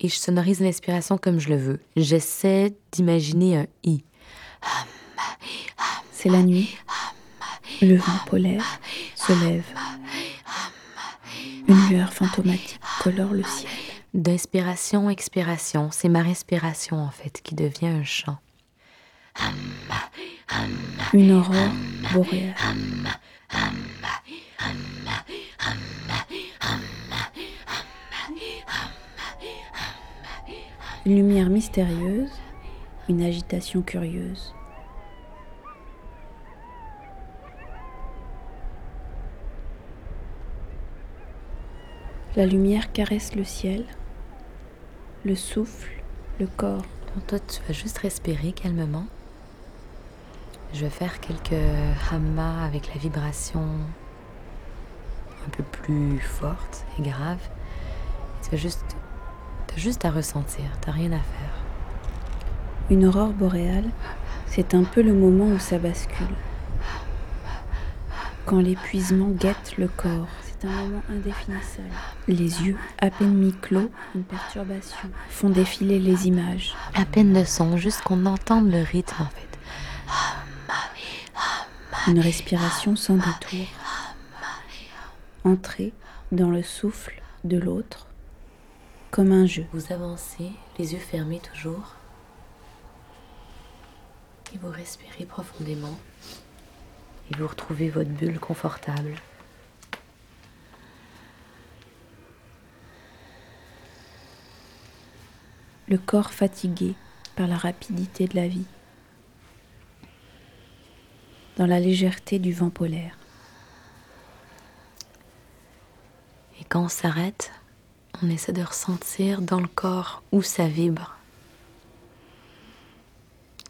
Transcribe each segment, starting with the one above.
et je sonorise l'inspiration comme je le veux. J'essaie d'imaginer un I. C'est la nuit. Le vent polaire se lève. Une lueur fantomatique colore le ciel. D'inspiration, expiration, c'est ma respiration en fait qui devient un chant. Une aurore boréale. Une lumière mystérieuse, une agitation curieuse. La lumière caresse le ciel, le souffle, le corps. Donc toi, tu vas juste respirer calmement. Je vais faire quelques hammas avec la vibration un peu plus forte et grave. Tu vas juste, t'as juste à ressentir, t'as rien à faire. Une aurore boréale, c'est un peu le moment où ça bascule. Quand l'épuisement guette le corps, c'est un moment indéfinissable. Les yeux, à peine mi-clos, une perturbation, font défiler les images. À peine de son, juste qu'on entende le rythme en fait. Une respiration sans détour. Entrer dans le souffle de l'autre, comme un jeu. Vous avancez, les yeux fermés toujours. Et vous respirez profondément. Et vous retrouvez votre bulle confortable. Le corps fatigué par la rapidité de la vie. Dans la légèreté du vent polaire. Et quand on s'arrête, on essaie de ressentir dans le corps où ça vibre.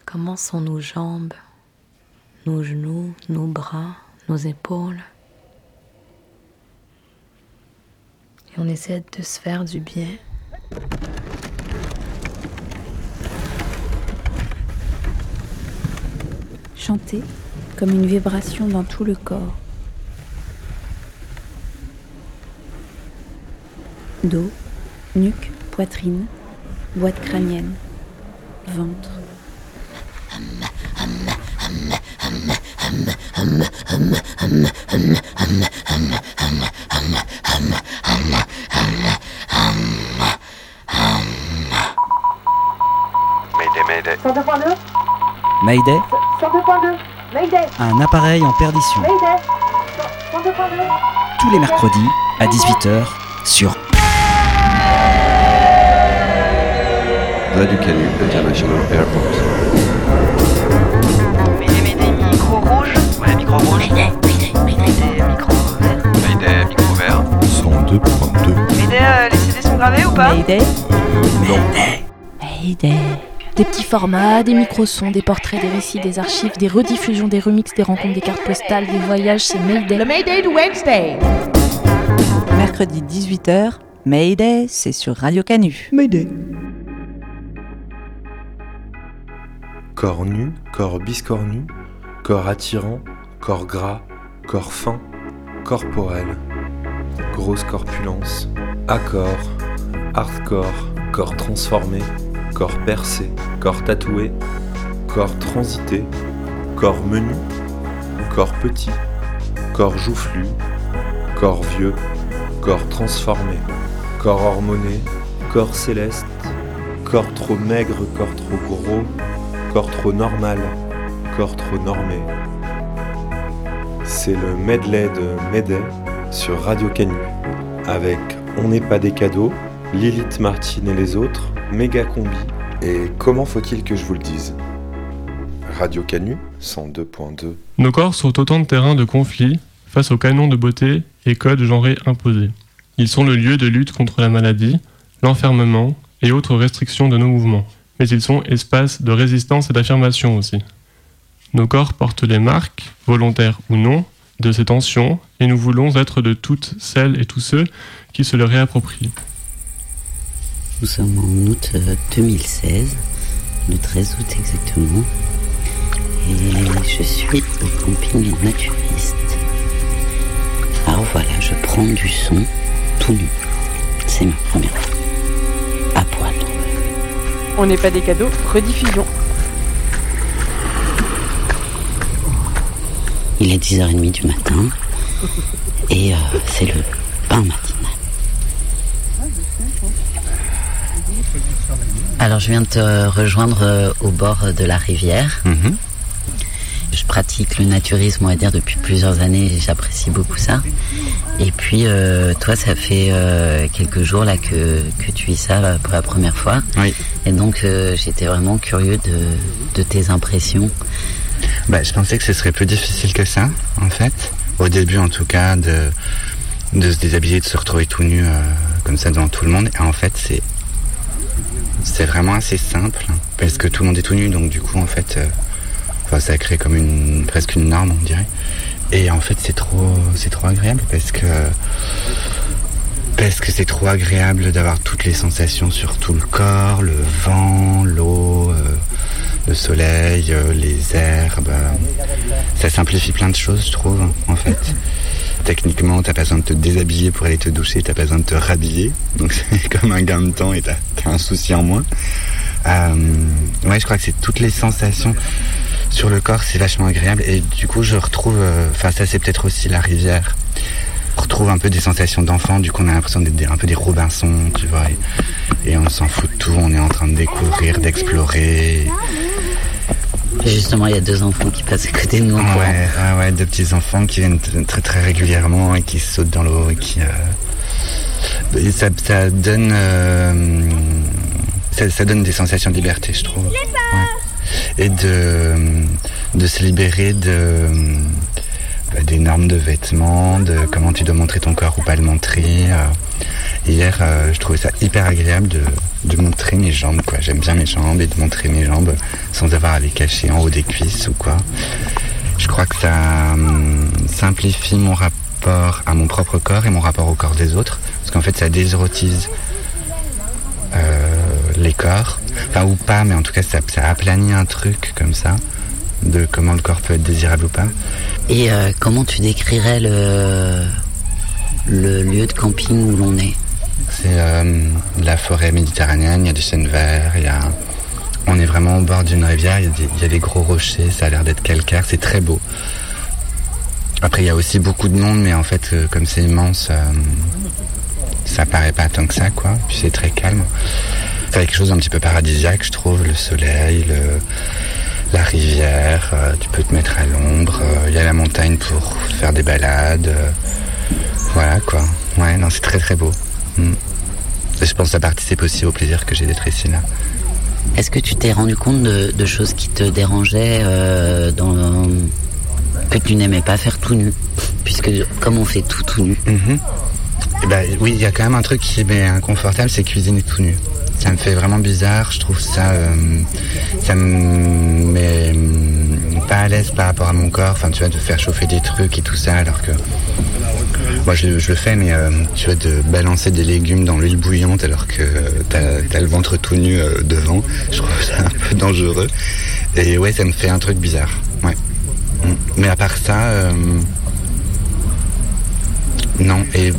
Comment sont nos jambes, nos genoux, nos bras, nos épaules? Et on essaie de se faire du bien. Chanter comme une vibration dans tout le corps. Dos, nuque, poitrine, boîte crânienne, ventre. Mayday, Mayday. 102.2 Mayday, 102.2 Mayday un appareil en perdition. Mayday 102.2 Tous les mercredis à 18h sur Radio Canu International Airport. Mayday, Mayday, micro rouge. Ouais, micro rouge. Mayday, Mayday, micro vert. Mayday, micro vert. 102.2. Mayday, euh, les CD sont gravés ou pas Mayday. Mayday. Mayday. Des petits formats, des micro-sons, des portraits, des récits, des archives, des rediffusions, des remixes, des rencontres, des cartes postales, des voyages, c'est Mayday. Le Mayday de Wednesday Mercredi 18h, Mayday, c'est sur Radio Canu. Mayday. Corps nu, corps biscornu, corps attirant, corps gras, corps fin, corporel, grosse corpulence, accord, hardcore, corps transformé, corps percé, corps tatoué, corps transité, corps menu, corps petit, corps joufflu, corps vieux, corps transformé, corps hormoné, corps céleste, corps trop maigre, corps trop gros, corps trop normal, corps trop normé. C'est le medley de Mayday sur Radio Canu avec On n'est pas des cadeaux, Lilith Martin et les autres, Méga Combi et Comment faut-il que je vous le dise? Radio Canu 102.2 Nos corps sont autant de terrains de conflit face aux canons de beauté et codes genrés imposés. Ils sont le lieu de lutte contre la maladie, l'enfermement et autres restrictions de nos mouvements. Mais ils sont espaces de résistance et d'affirmation aussi. Nos corps portent les marques, volontaires ou non, de ces tensions et nous voulons être de toutes celles et tous ceux qui se le réapproprient. Nous sommes en août euh, 2016, le 13 août exactement, et je suis au camping naturiste. Alors voilà, je prends du son tout nu. C'est ma première fois. On n'est pas des cadeaux, rediffusion. Il est 10h30 du matin et euh, c'est le pain matinal. Alors je viens de te rejoindre euh, au bord de la rivière. Mhm. Je pratique le naturisme, on va dire, depuis plusieurs années et j'apprécie beaucoup ça. Et puis, euh, toi, ça fait euh, quelques jours là que, que tu vis ça là, pour la première fois. Oui. Et donc, euh, j'étais vraiment curieux de, de tes impressions. Bah, je pensais que ce serait plus difficile que ça, en fait. Au début, en tout cas, de, de se déshabiller, de se retrouver tout nu euh, comme ça devant tout le monde. Et en fait, c'est c'est vraiment assez simple parce que tout le monde est tout nu, donc du coup, en fait, euh, ça crée comme une presque une norme, on dirait. Et en fait, c'est trop, c'est trop agréable parce que parce que c'est trop agréable d'avoir toutes les sensations sur tout le corps, le vent, l'eau, euh, le soleil, euh, les herbes. Ça simplifie plein de choses, je trouve, en fait. Techniquement, t'as pas besoin de te déshabiller pour aller te doucher, t'as pas besoin de te rhabiller. Donc c'est comme un gain de temps et t'as as un souci en moins. Euh, ouais, je crois que c'est toutes les sensations sur le corps, c'est vachement agréable. Et du coup, je retrouve, euh, enfin ça c'est peut-être aussi la rivière. On retrouve un peu des sensations d'enfant, du coup on a l'impression d'être un peu des Robinson, tu vois. Et, et on s'en fout de tout, on est en train de découvrir, d'explorer. Justement, il y a deux enfants qui passent à côté de nous. Ouais, ouais, ouais, deux petits enfants qui viennent très très régulièrement et qui sautent dans l'eau et qui. euh, et ça, ça donne. euh, ça, ça donne des sensations de liberté, je trouve. Ouais. Et de, de se libérer de. bah, des normes de vêtements, de comment tu dois montrer ton corps ou pas le montrer. euh. Hier, euh, je trouvais ça hyper agréable de, de montrer mes jambes, quoi. J'aime bien mes jambes et de montrer mes jambes sans avoir à les cacher en haut des cuisses ou quoi. Je crois que ça hum, simplifie mon rapport à mon propre corps et mon rapport au corps des autres. Parce qu'en fait, ça désérotise euh, les corps. Enfin, ou pas, mais en tout cas, ça, ça aplanit un truc comme ça de comment le corps peut être désirable ou pas. Et euh, comment tu décrirais le, le lieu de camping où l'on est? C'est euh, la forêt méditerranéenne, il y a des chênes verts, il y a... on est vraiment au bord d'une rivière, il y, a des, il y a des gros rochers, ça a l'air d'être calcaire, c'est très beau. Après, il y a aussi beaucoup de monde, mais en fait, euh, comme c'est immense, euh, ça paraît pas tant que ça, quoi. Puis c'est très calme. C'est quelque chose d'un petit peu paradisiaque, je trouve, le soleil, le, la rivière, euh, tu peux te mettre à l'ombre, euh, il y a la montagne pour faire des balades. euh, voilà, quoi. Ouais, non, c'est très très beau. Mm. Et je pense que ça participe aussi au plaisir que j'ai d'être ici là. Est-ce que tu t'es rendu compte de, de choses qui te dérangeaient euh, dans que tu n'aimais pas faire tout nu? Puisque comme on fait tout tout nu. Eh ben, oui, il y a quand même un truc qui m'est inconfortable, c'est cuisiner tout nu. Ça me fait vraiment bizarre, je trouve ça... euh, ça me met hum, pas à l'aise par rapport à mon corps, enfin tu vois, de faire chauffer des trucs et tout ça, alors que... Moi je, le fais, mais euh, tu vois, de balancer des légumes dans l'huile bouillante alors que t'as as le ventre tout nu euh, devant, je trouve ça un peu dangereux. Et ouais, ça me fait un truc bizarre, ouais. Mais à part ça... euh, non, et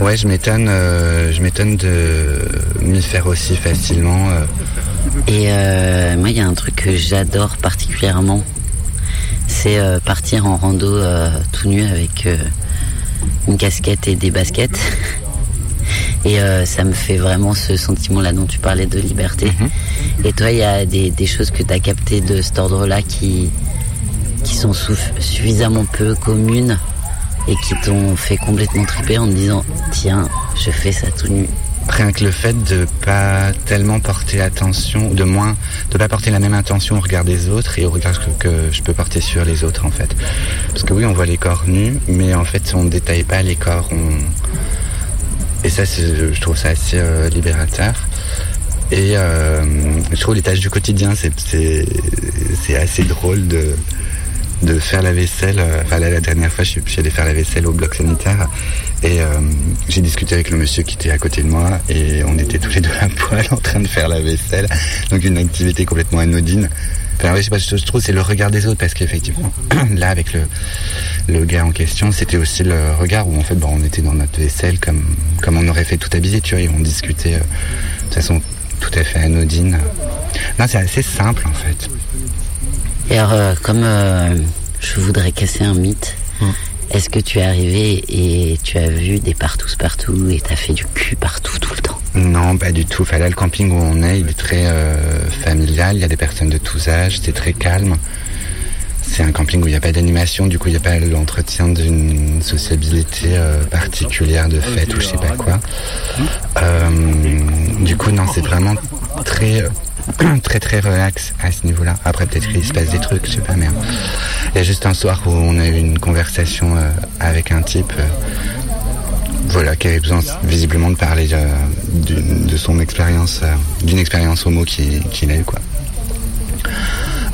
ouais, je m'étonne, euh, je m'étonne de m'y faire aussi facilement. euh. Et euh, moi, il y a un truc que j'adore particulièrement, c'est partir en rando tout nu avec une casquette et des baskets. Et ça me fait vraiment ce sentiment-là dont tu parlais de liberté. Et toi, il y a des, des choses que tu as captées de cet ordre-là qui, qui sont suffisamment peu communes et qui t'ont fait complètement triper en te disant Tiens, je fais ça tout nu. Rien que le fait de pas tellement porter attention, de moins, de pas porter la même attention au regard des autres et au regard que, je peux porter sur les autres en fait. Parce que oui, on voit les corps nus, mais en fait, on ne détaille pas les corps. Et ça, je trouve ça assez euh, libérateur. Et euh, je trouve les tâches du quotidien, c'est assez drôle de, de faire la vaisselle. euh, Enfin, là, la dernière fois, je suis, allé faire la vaisselle au bloc sanitaire. Et euh, j'ai discuté avec le monsieur qui était à côté de moi. Et on était tous les deux à poil en train de faire la vaisselle. Donc, une activité complètement anodine. Enfin, ouais, je sais pas, je je trouve c'est le regard des autres parce qu'effectivement, là, avec le, le gars en question, c'était aussi le regard où en fait, bon, on était dans notre vaisselle comme, comme on aurait fait tout habillé, tu vois, et on discutait. euh, de façon, tout à fait anodine. Non, c'est assez simple en fait. Et alors, euh, comme euh, je voudrais casser un mythe, est-ce que tu es arrivé et tu as vu des partous partout et t'as fait du cul partout tout le temps? Non, pas du tout. Enfin, là, le camping où on est, il est très euh, familial. Il y a des personnes de tous âges. C'est très calme. C'est un camping où il n'y a pas d'animation. Du coup, il n'y a pas l'entretien d'une sociabilité euh, particulière de fête ou je sais pas quoi. Euh, du coup, non, c'est vraiment très très très relax à ce niveau-là. Après peut-être qu'il se passe des trucs, je sais pas, mais il y a juste un soir où on a eu une conversation euh, avec un type, euh, voilà, qui avait besoin visiblement de parler euh, de son expérience, d'une expérience homo qu'il a eu quoi.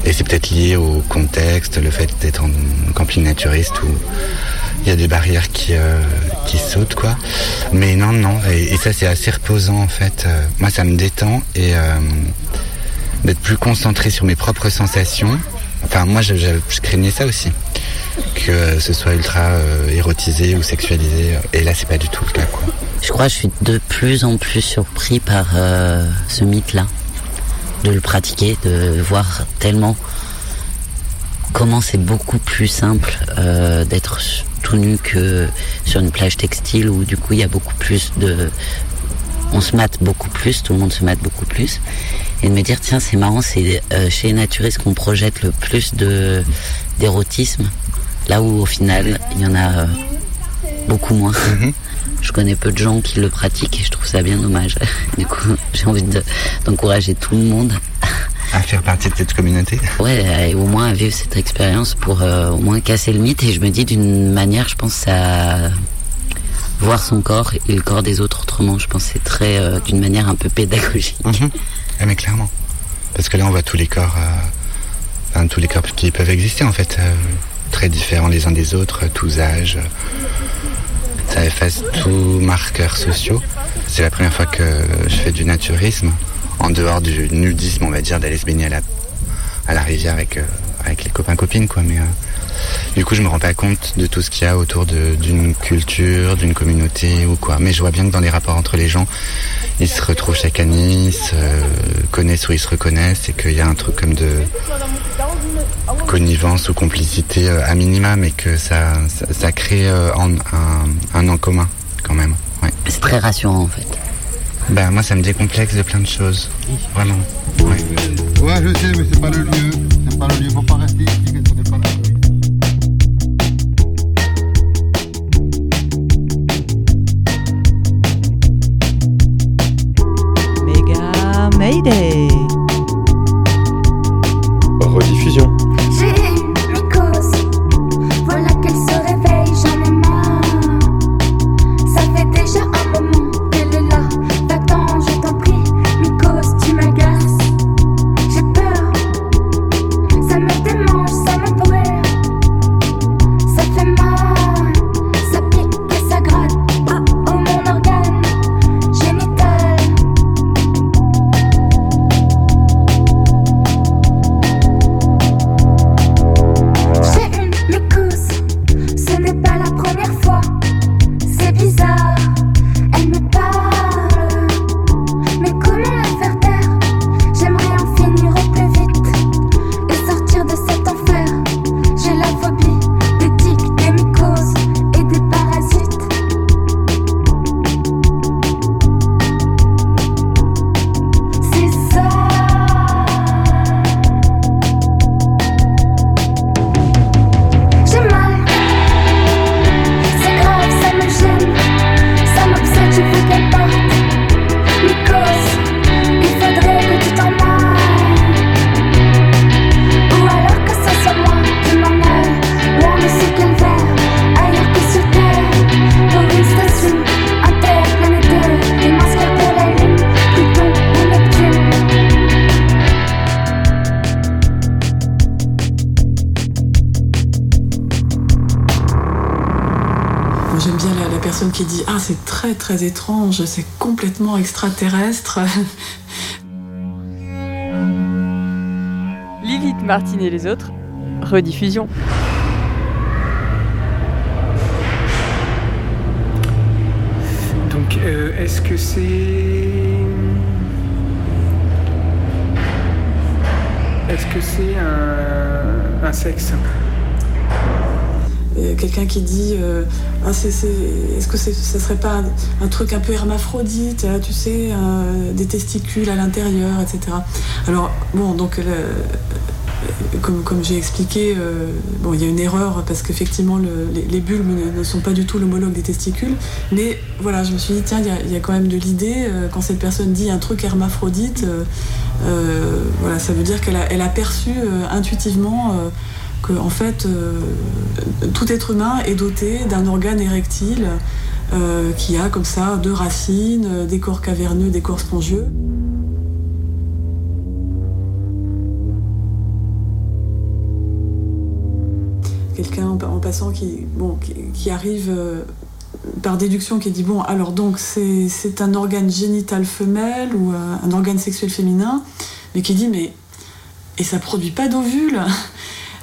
Et c'est peut-être lié au contexte, le fait d'être en camping naturiste où il y a des barrières qui, qui sautent quoi. Mais non, non, et, ça c'est assez reposant en fait. Euh, moi ça me détend et euh, d'être plus concentré sur mes propres sensations. Enfin moi je, craignais ça aussi. Que ce soit ultra euh, érotisé ou sexualisé. Et là c'est pas du tout le cas quoi. Je crois je suis de plus en plus surpris par ce mythe-là. De le pratiquer, de voir tellement comment c'est beaucoup plus simple euh, d'être tout nu que sur une plage textile où du coup il y a beaucoup plus de... On se mate beaucoup plus, tout le monde se mate beaucoup plus. Et de me dire, tiens, c'est marrant, c'est euh, chez les naturistes qu'on projette le plus de d'érotisme, là où au final il y en a euh, beaucoup moins. Je connais peu de gens qui le pratiquent et je trouve ça bien dommage. Du coup, j'ai envie de- d'encourager tout le monde À faire partie de cette communauté. Ouais, et au moins à vivre cette expérience pour euh, au moins casser le mythe. Et je me dis d'une manière, je pense à voir son corps et le corps des autres autrement. Je pense que c'est très euh, d'une manière un peu pédagogique. Ah, mais clairement. Parce que là, on voit tous les corps, euh, enfin, tous les corps qui peuvent exister en fait, très différents les uns des autres, tous âges. Ça efface tous marqueurs sociaux. C'est la première fois que je fais du naturisme, en dehors du nudisme, on va dire, d'aller se baigner à la, rivière avec, euh, avec les copains copines, quoi. Mais euh, du coup, je me rends pas compte de tout ce qu'il y a autour d'une culture, d'une communauté ou quoi. Mais je vois bien que dans les rapports entre les gens, ils se retrouvent chaque année, ils se connaissent ou ils se reconnaissent et qu'il y a un truc comme de connivence ou complicité euh, à minima, mais que ça, ça, ça crée euh, en- un, un en commun quand même. Ouais. C'est très rassurant en fait. Ben moi, ça me décomplexe de plein de choses, vraiment. Ouais. Ouais, je sais, mais c'est pas le lieu. C'est pas le lieu. Faut pas rester ici Méga très étrange, c'est complètement extraterrestre. Lilith Martine et les autres, rediffusion. Donc, euh, est-ce que c'est. Est-ce que c'est un, un sexe? Quelqu'un qui dit euh, ah, est-ce que c'est, ça serait pas un, truc un peu hermaphrodite, là, tu sais, euh, des testicules à l'intérieur, etc. Alors, bon, donc, comme, j'ai expliqué, euh, il y a une erreur parce qu'effectivement, le- les, bulbes ne, sont pas du tout l'homologue des testicules. Mais voilà, je me suis dit, tiens, il y a, quand même de l'idée, quand cette personne dit un truc hermaphrodite, voilà, ça veut dire qu'elle a, perçu intuitivement. Que en fait euh, tout être humain est doté d'un organe érectile euh, qui a comme ça deux racines, euh, des corps caverneux, des corps spongieux. Quelqu'un en, passant qui, arrive par déduction qui dit bon alors donc c'est un organe génital femelle ou un organe sexuel féminin, mais qui dit mais et ça produit pas d'ovules?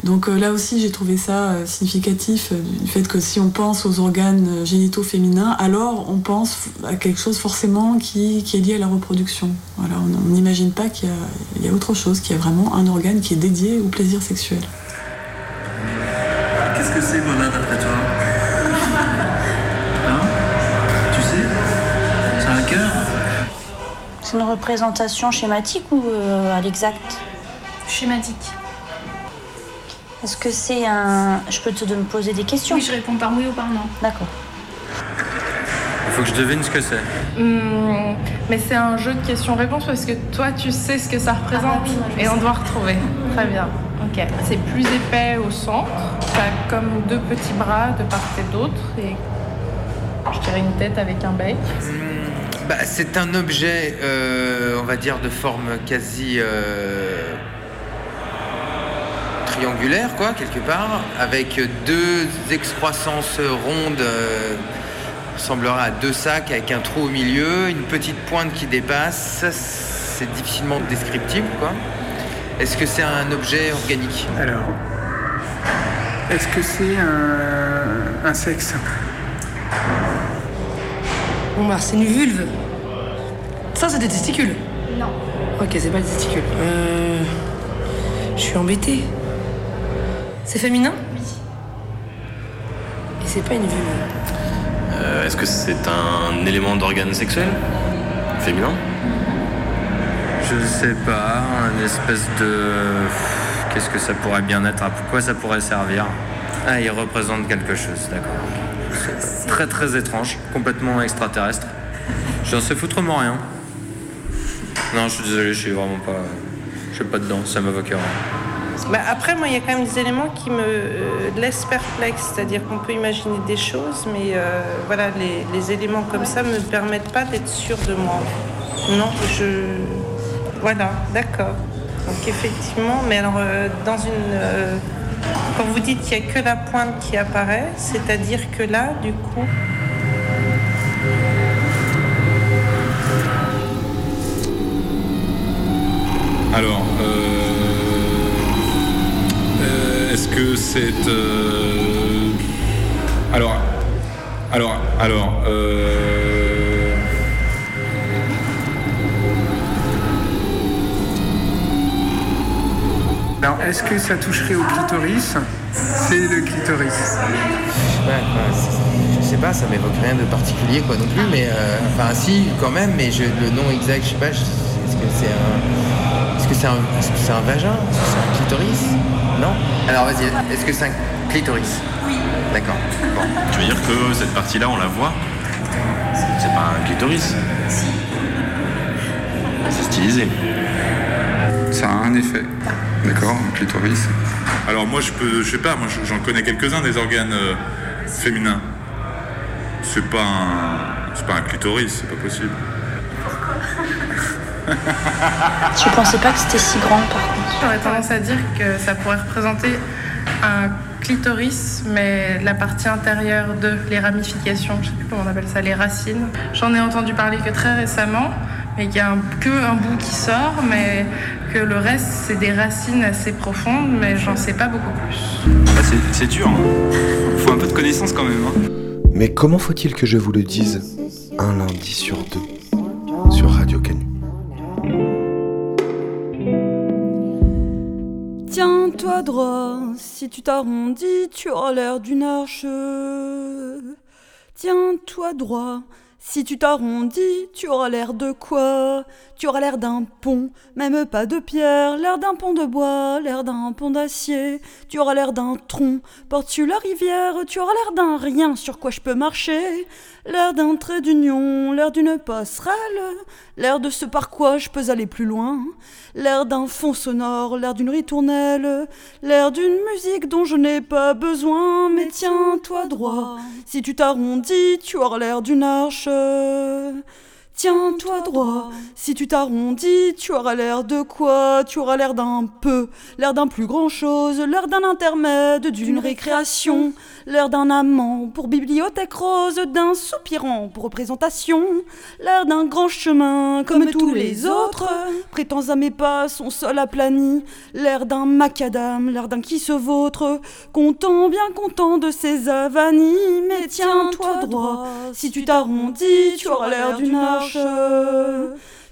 Donc euh, là aussi, j'ai trouvé ça euh, significatif euh, du fait que si on pense aux organes génitaux féminins, alors on pense à quelque chose forcément qui, qui est lié à la reproduction. Voilà, on n'imagine pas qu'il y, a- il y a autre chose, qu'il y a vraiment un organe qui est dédié au plaisir sexuel. Qu'est-ce que c'est, Mona, d'après toi Hein Tu sais C'est un cœur C'est une représentation schématique ou euh, à l'exact? Schématique. Est-ce que c'est un. Je peux te de me poser des questions Oui, je réponds par oui ou par non. D'accord. Il faut que je devine ce que c'est. Hmm, mais c'est un jeu de questions-réponses parce que toi, tu sais ce que ça représente et on doit retrouver. Très bien. Ok. C'est plus épais au centre. T'as comme deux petits bras de part et d'autre et je dirais une tête avec un bec. Bah, c'est un objet, euh, on va dire, de forme quasi euh, triangulaire, quoi, quelque part, avec deux excroissances rondes, euh, ressemblera à deux sacs avec un trou au milieu, une petite pointe qui dépasse. Ça, C'est difficilement descriptible, quoi. Est-ce que c'est un objet organique Alors, est-ce que c'est un, un sexe Bon bah c'est une vulve. Ça c'est des testicules. Non. Ok c'est pas des testicules. Euh... Je suis embêtée. C'est féminin? Oui. Et c'est pas une vulve. Euh, Est-ce que c'est un élément d'organe sexuel? Féminin? Je sais pas, un espèce de. Qu'est-ce que ça pourrait bien être À quoi ça pourrait servir? Ah, il représente quelque chose, d'accord. Très très étrange, complètement extraterrestre. J'en sais foutrement rien. Non, je suis désolé, je suis vraiment pas. Je suis pas dedans, ça m'évoque rien. Bah, après, moi, il y a quand même des éléments qui me euh, laissent perplexe. C'est-à-dire qu'on peut imaginer des choses, mais euh, voilà, les, éléments comme ça me permettent pas d'être sûre de moi. Non, je. Voilà, d'accord. Donc, effectivement, mais alors, euh, dans une. quand vous dites qu'il n'y a que la pointe qui apparaît, c'est-à-dire que là, du coup. Alors, est-ce que c'est... euh, alors, alors, alors... euh, Alors, est-ce que ça toucherait au clitoris? C'est le clitoris. Ouais, ouais, je sais pas, ça m'évoque rien de particulier quoi non plus, mais euh, enfin si quand même, mais je, le nom exact, je sais pas, est-ce que c'est un, est-ce que c'est un, est-ce que c'est un vagin, Est-ce que c'est un clitoris? Non. Alors vas-y, est-ce que c'est un clitoris Oui. D'accord. Bon. Tu veux dire que cette partie-là, on la voit C'est pas un clitoris C'est stylisé. Ça a un effet. D'accord, un clitoris. Alors moi, je peux, je sais pas, moi j'en connais quelques-uns des organes euh, féminins. C'est pas un, c'est pas un clitoris, c'est pas possible. Je pensais pas que c'était si grand par contre. J'aurais tendance à dire que ça pourrait représenter un clitoris, mais la partie intérieure de les ramifications, je sais plus comment on appelle ça, les racines. J'en ai entendu parler que très récemment, mais qu'il y a un- que un bout qui sort, mais que le reste c'est des racines assez profondes, mais j'en sais pas beaucoup plus. Ah, c'est, c'est dur. hein. Faut un peu de connaissance quand même. hein. Mais comment faut-il que je vous le dise un lundi sur deux? Tiens-toi droit, si tu t'arrondis, tu auras l'air d'une arche. Tiens-toi droit, si tu t'arrondis, tu auras l'air de quoi? Tu auras l'air d'un pont, même pas de pierre, l'air d'un pont de bois, l'air d'un pont d'acier. Tu auras l'air d'un tronc, portes-tu la rivière, tu auras l'air d'un rien sur quoi je peux marcher. L'air d'un trait d'union, l'air d'une passerelle, l'air de ce par quoi je peux aller plus loin. L'air d'un fond sonore, l'air d'une ritournelle, l'air d'une musique dont je n'ai pas besoin. Mais tiens-toi droit, si tu t'arrondis, tu auras l'air d'une arche. Tiens-toi droit, si tu t'arrondis, tu auras l'air de quoi? Tu auras l'air d'un peu, l'air d'un plus grand chose, l'air d'un intermède, d'une récréation, l'air d'un amant pour bibliothèque rose, d'un soupirant pour représentation, l'air d'un grand chemin comme, tous les autres, prétends à mes pas, son sol aplani, l'air d'un macadam, l'air d'un qui se vautre, content, bien content de ses avanies, mais tiens-toi droit, si tu t'arrondis, tu auras l'air d'une arche.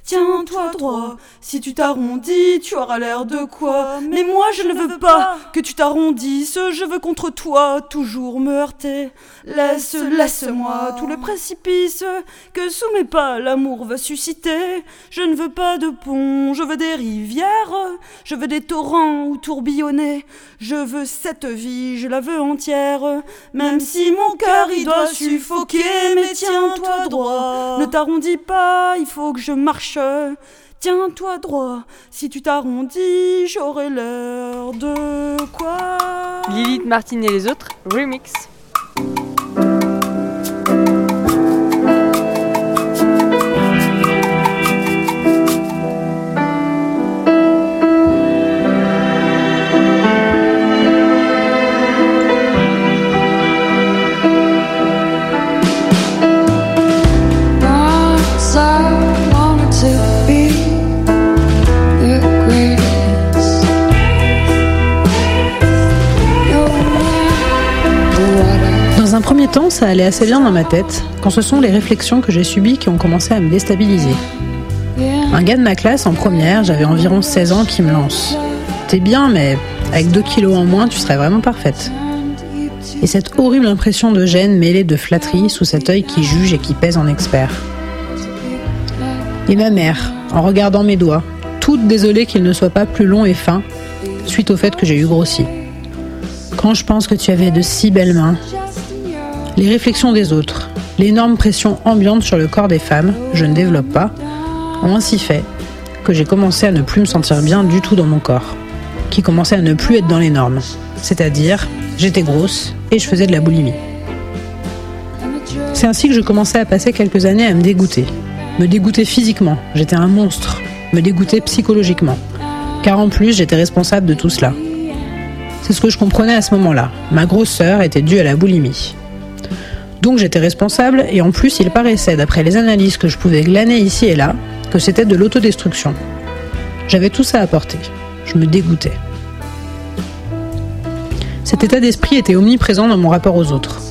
Tiens-toi droit, si tu t'arrondis, tu auras l'air de quoi Mais moi je ne veux pas que tu t'arrondisses, je veux contre toi toujours me heurter. Laisse, laisse-moi tout le précipice que sous mes pas l'amour va susciter. Je ne veux pas de pont, je veux des rivières, je veux des torrents où tourbillonner. Je veux cette vie, je la veux entière, même si mon cœur y doit suffoquer. Mais tiens-toi droit, ne t'arrondis pas, il faut que je marche. Tiens-toi droit, si tu t'arrondis, j'aurai l'air de quoi? Lilith Martin et les autres, remix. Temps, ça allait assez bien dans ma tête, quand ce sont les réflexions que j'ai subies qui ont commencé à me déstabiliser. Un gars de ma classe en première, j'avais environ 16 ans, qui me lance. T'es bien, mais avec 2 kilos en moins, tu serais vraiment parfaite. Et cette horrible impression de gêne mêlée de flatterie sous cet œil qui juge et qui pèse en expert. Et ma mère, en regardant mes doigts, toute désolée qu'ils ne soient pas plus longs et fins, suite au fait que j'ai eu grossi. Quand je pense que tu avais de si belles mains, les réflexions des autres, l'énorme pression ambiante sur le corps des femmes, je ne développe pas, ont ainsi fait que j'ai commencé à ne plus me sentir bien du tout dans mon corps, qui commençait à ne plus être dans les normes. C'est-à-dire, j'étais grosse et je faisais de la boulimie. C'est ainsi que je commençais à passer quelques années à me dégoûter. Me dégoûter physiquement, j'étais un monstre. Me dégoûter psychologiquement. Car en plus, j'étais responsable de tout cela. C'est ce que je comprenais à ce moment-là. Ma grosseur était due à la boulimie. Donc j'étais responsable et en plus il paraissait, d'après les analyses que je pouvais glaner ici et là, que c'était de l'autodestruction. J'avais tout ça à porter. Je me dégoûtais. Cet état d'esprit était omniprésent dans mon rapport aux autres.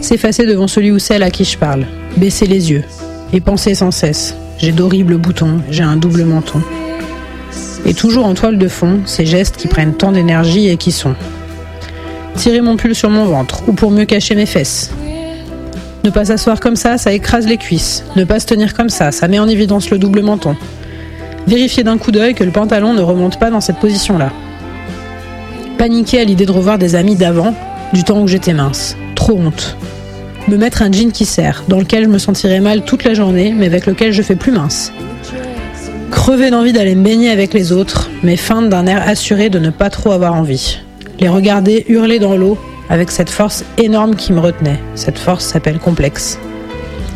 S'effacer devant celui ou celle à qui je parle, baisser les yeux, et penser sans cesse. J'ai d'horribles boutons, j'ai un double menton. Et toujours en toile de fond, ces gestes qui prennent tant d'énergie et qui sont tirer mon pull sur mon ventre, ou pour mieux cacher mes fesses. Ne pas s'asseoir comme ça, ça écrase les cuisses. Ne pas se tenir comme ça, ça met en évidence le double menton. Vérifier d'un coup d'œil que le pantalon ne remonte pas dans cette position-là. Paniquer à l'idée de revoir des amis d'avant, du temps où j'étais mince. Trop honte. Me mettre un jean qui serre, dans lequel je me sentirais mal toute la journée, mais avec lequel je fais plus mince. Crever d'envie d'aller me baigner avec les autres, mais feindre d'un air assuré de ne pas trop avoir envie. Les regarder hurler dans l'eau, avec cette force énorme qui me retenait. Cette force s'appelle complexe.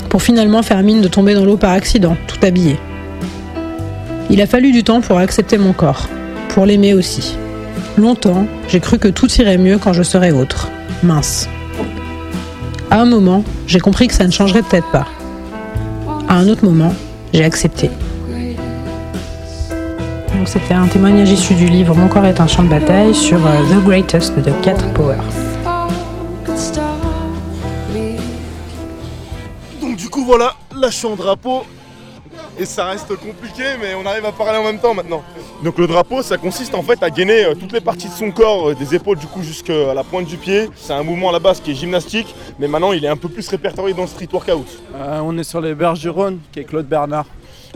Pour finalement faire mine de tomber dans l'eau par accident, tout habillé. Il a fallu du temps pour accepter mon corps, pour l'aimer aussi. Longtemps, j'ai cru que tout irait mieux quand je serais autre, mince. À un moment, j'ai compris que ça ne changerait peut-être pas. À un autre moment, j'ai accepté. Donc c'était un témoignage issu du livre Mon corps est un champ de bataille sur euh, The Greatest de Cat Power. Voilà, là je suis en drapeau. et ça reste compliqué, mais on arrive à parler en même temps maintenant. Donc le drapeau, ça consiste en fait à gainer euh, toutes les parties de son corps, euh, des épaules du coup jusqu'à la pointe du pied. C'est un mouvement à la base qui est gymnastique, mais maintenant il est un peu plus répertorié dans le street workout. Euh, on est sur les berges du Rhône, qui est Claude Bernard.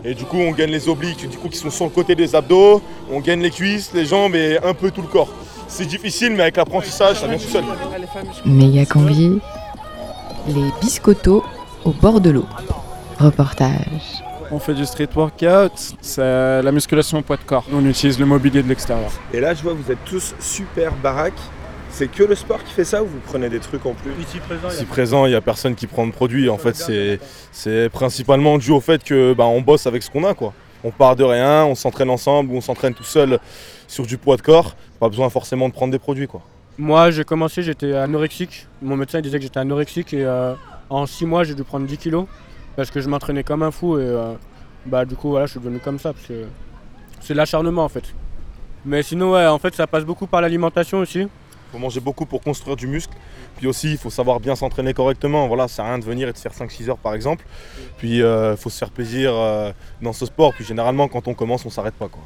Et du coup, on gagne les obliques, du coup, qui sont sur le côté des abdos, on gagne les cuisses, les jambes et un peu tout le corps. C'est difficile, mais avec l'apprentissage, ça vient tout seul. Méga combi, les biscottos au bord de l'eau. Reportage. On fait du street workout, c'est la musculation au poids de corps. On utilise le mobilier de l'extérieur. Et là, je vois, vous êtes tous super baraques. C'est que le sport qui fait ça ou vous prenez des trucs en plus Ici présent, Si présent, il n'y a personne qui prend de produits. En fait, c'est- c'est principalement dû au fait que bah, on bosse avec ce qu'on a. quoi. On part de rien, on s'entraîne ensemble ou on s'entraîne tout seul sur du poids de corps. Pas besoin forcément de prendre des produits. quoi. Moi, j'ai commencé, j'étais anorexique. Mon médecin il disait que j'étais anorexique et euh, en 6 mois, j'ai dû prendre 10 kilos parce que je m'entraînais comme un fou et euh, bah, du coup, voilà, je suis devenu comme ça parce que c'est l'acharnement en fait. Mais sinon, ouais, en fait, ça passe beaucoup par l'alimentation aussi. Il faut manger beaucoup pour construire du muscle. Puis aussi, il faut savoir bien s'entraîner correctement. Voilà, c'est rien de venir et de faire 5-6 heures par exemple. Puis il faut se faire plaisir euh, dans ce sport. Puis généralement, quand on commence, on s'arrête pas. Quoi.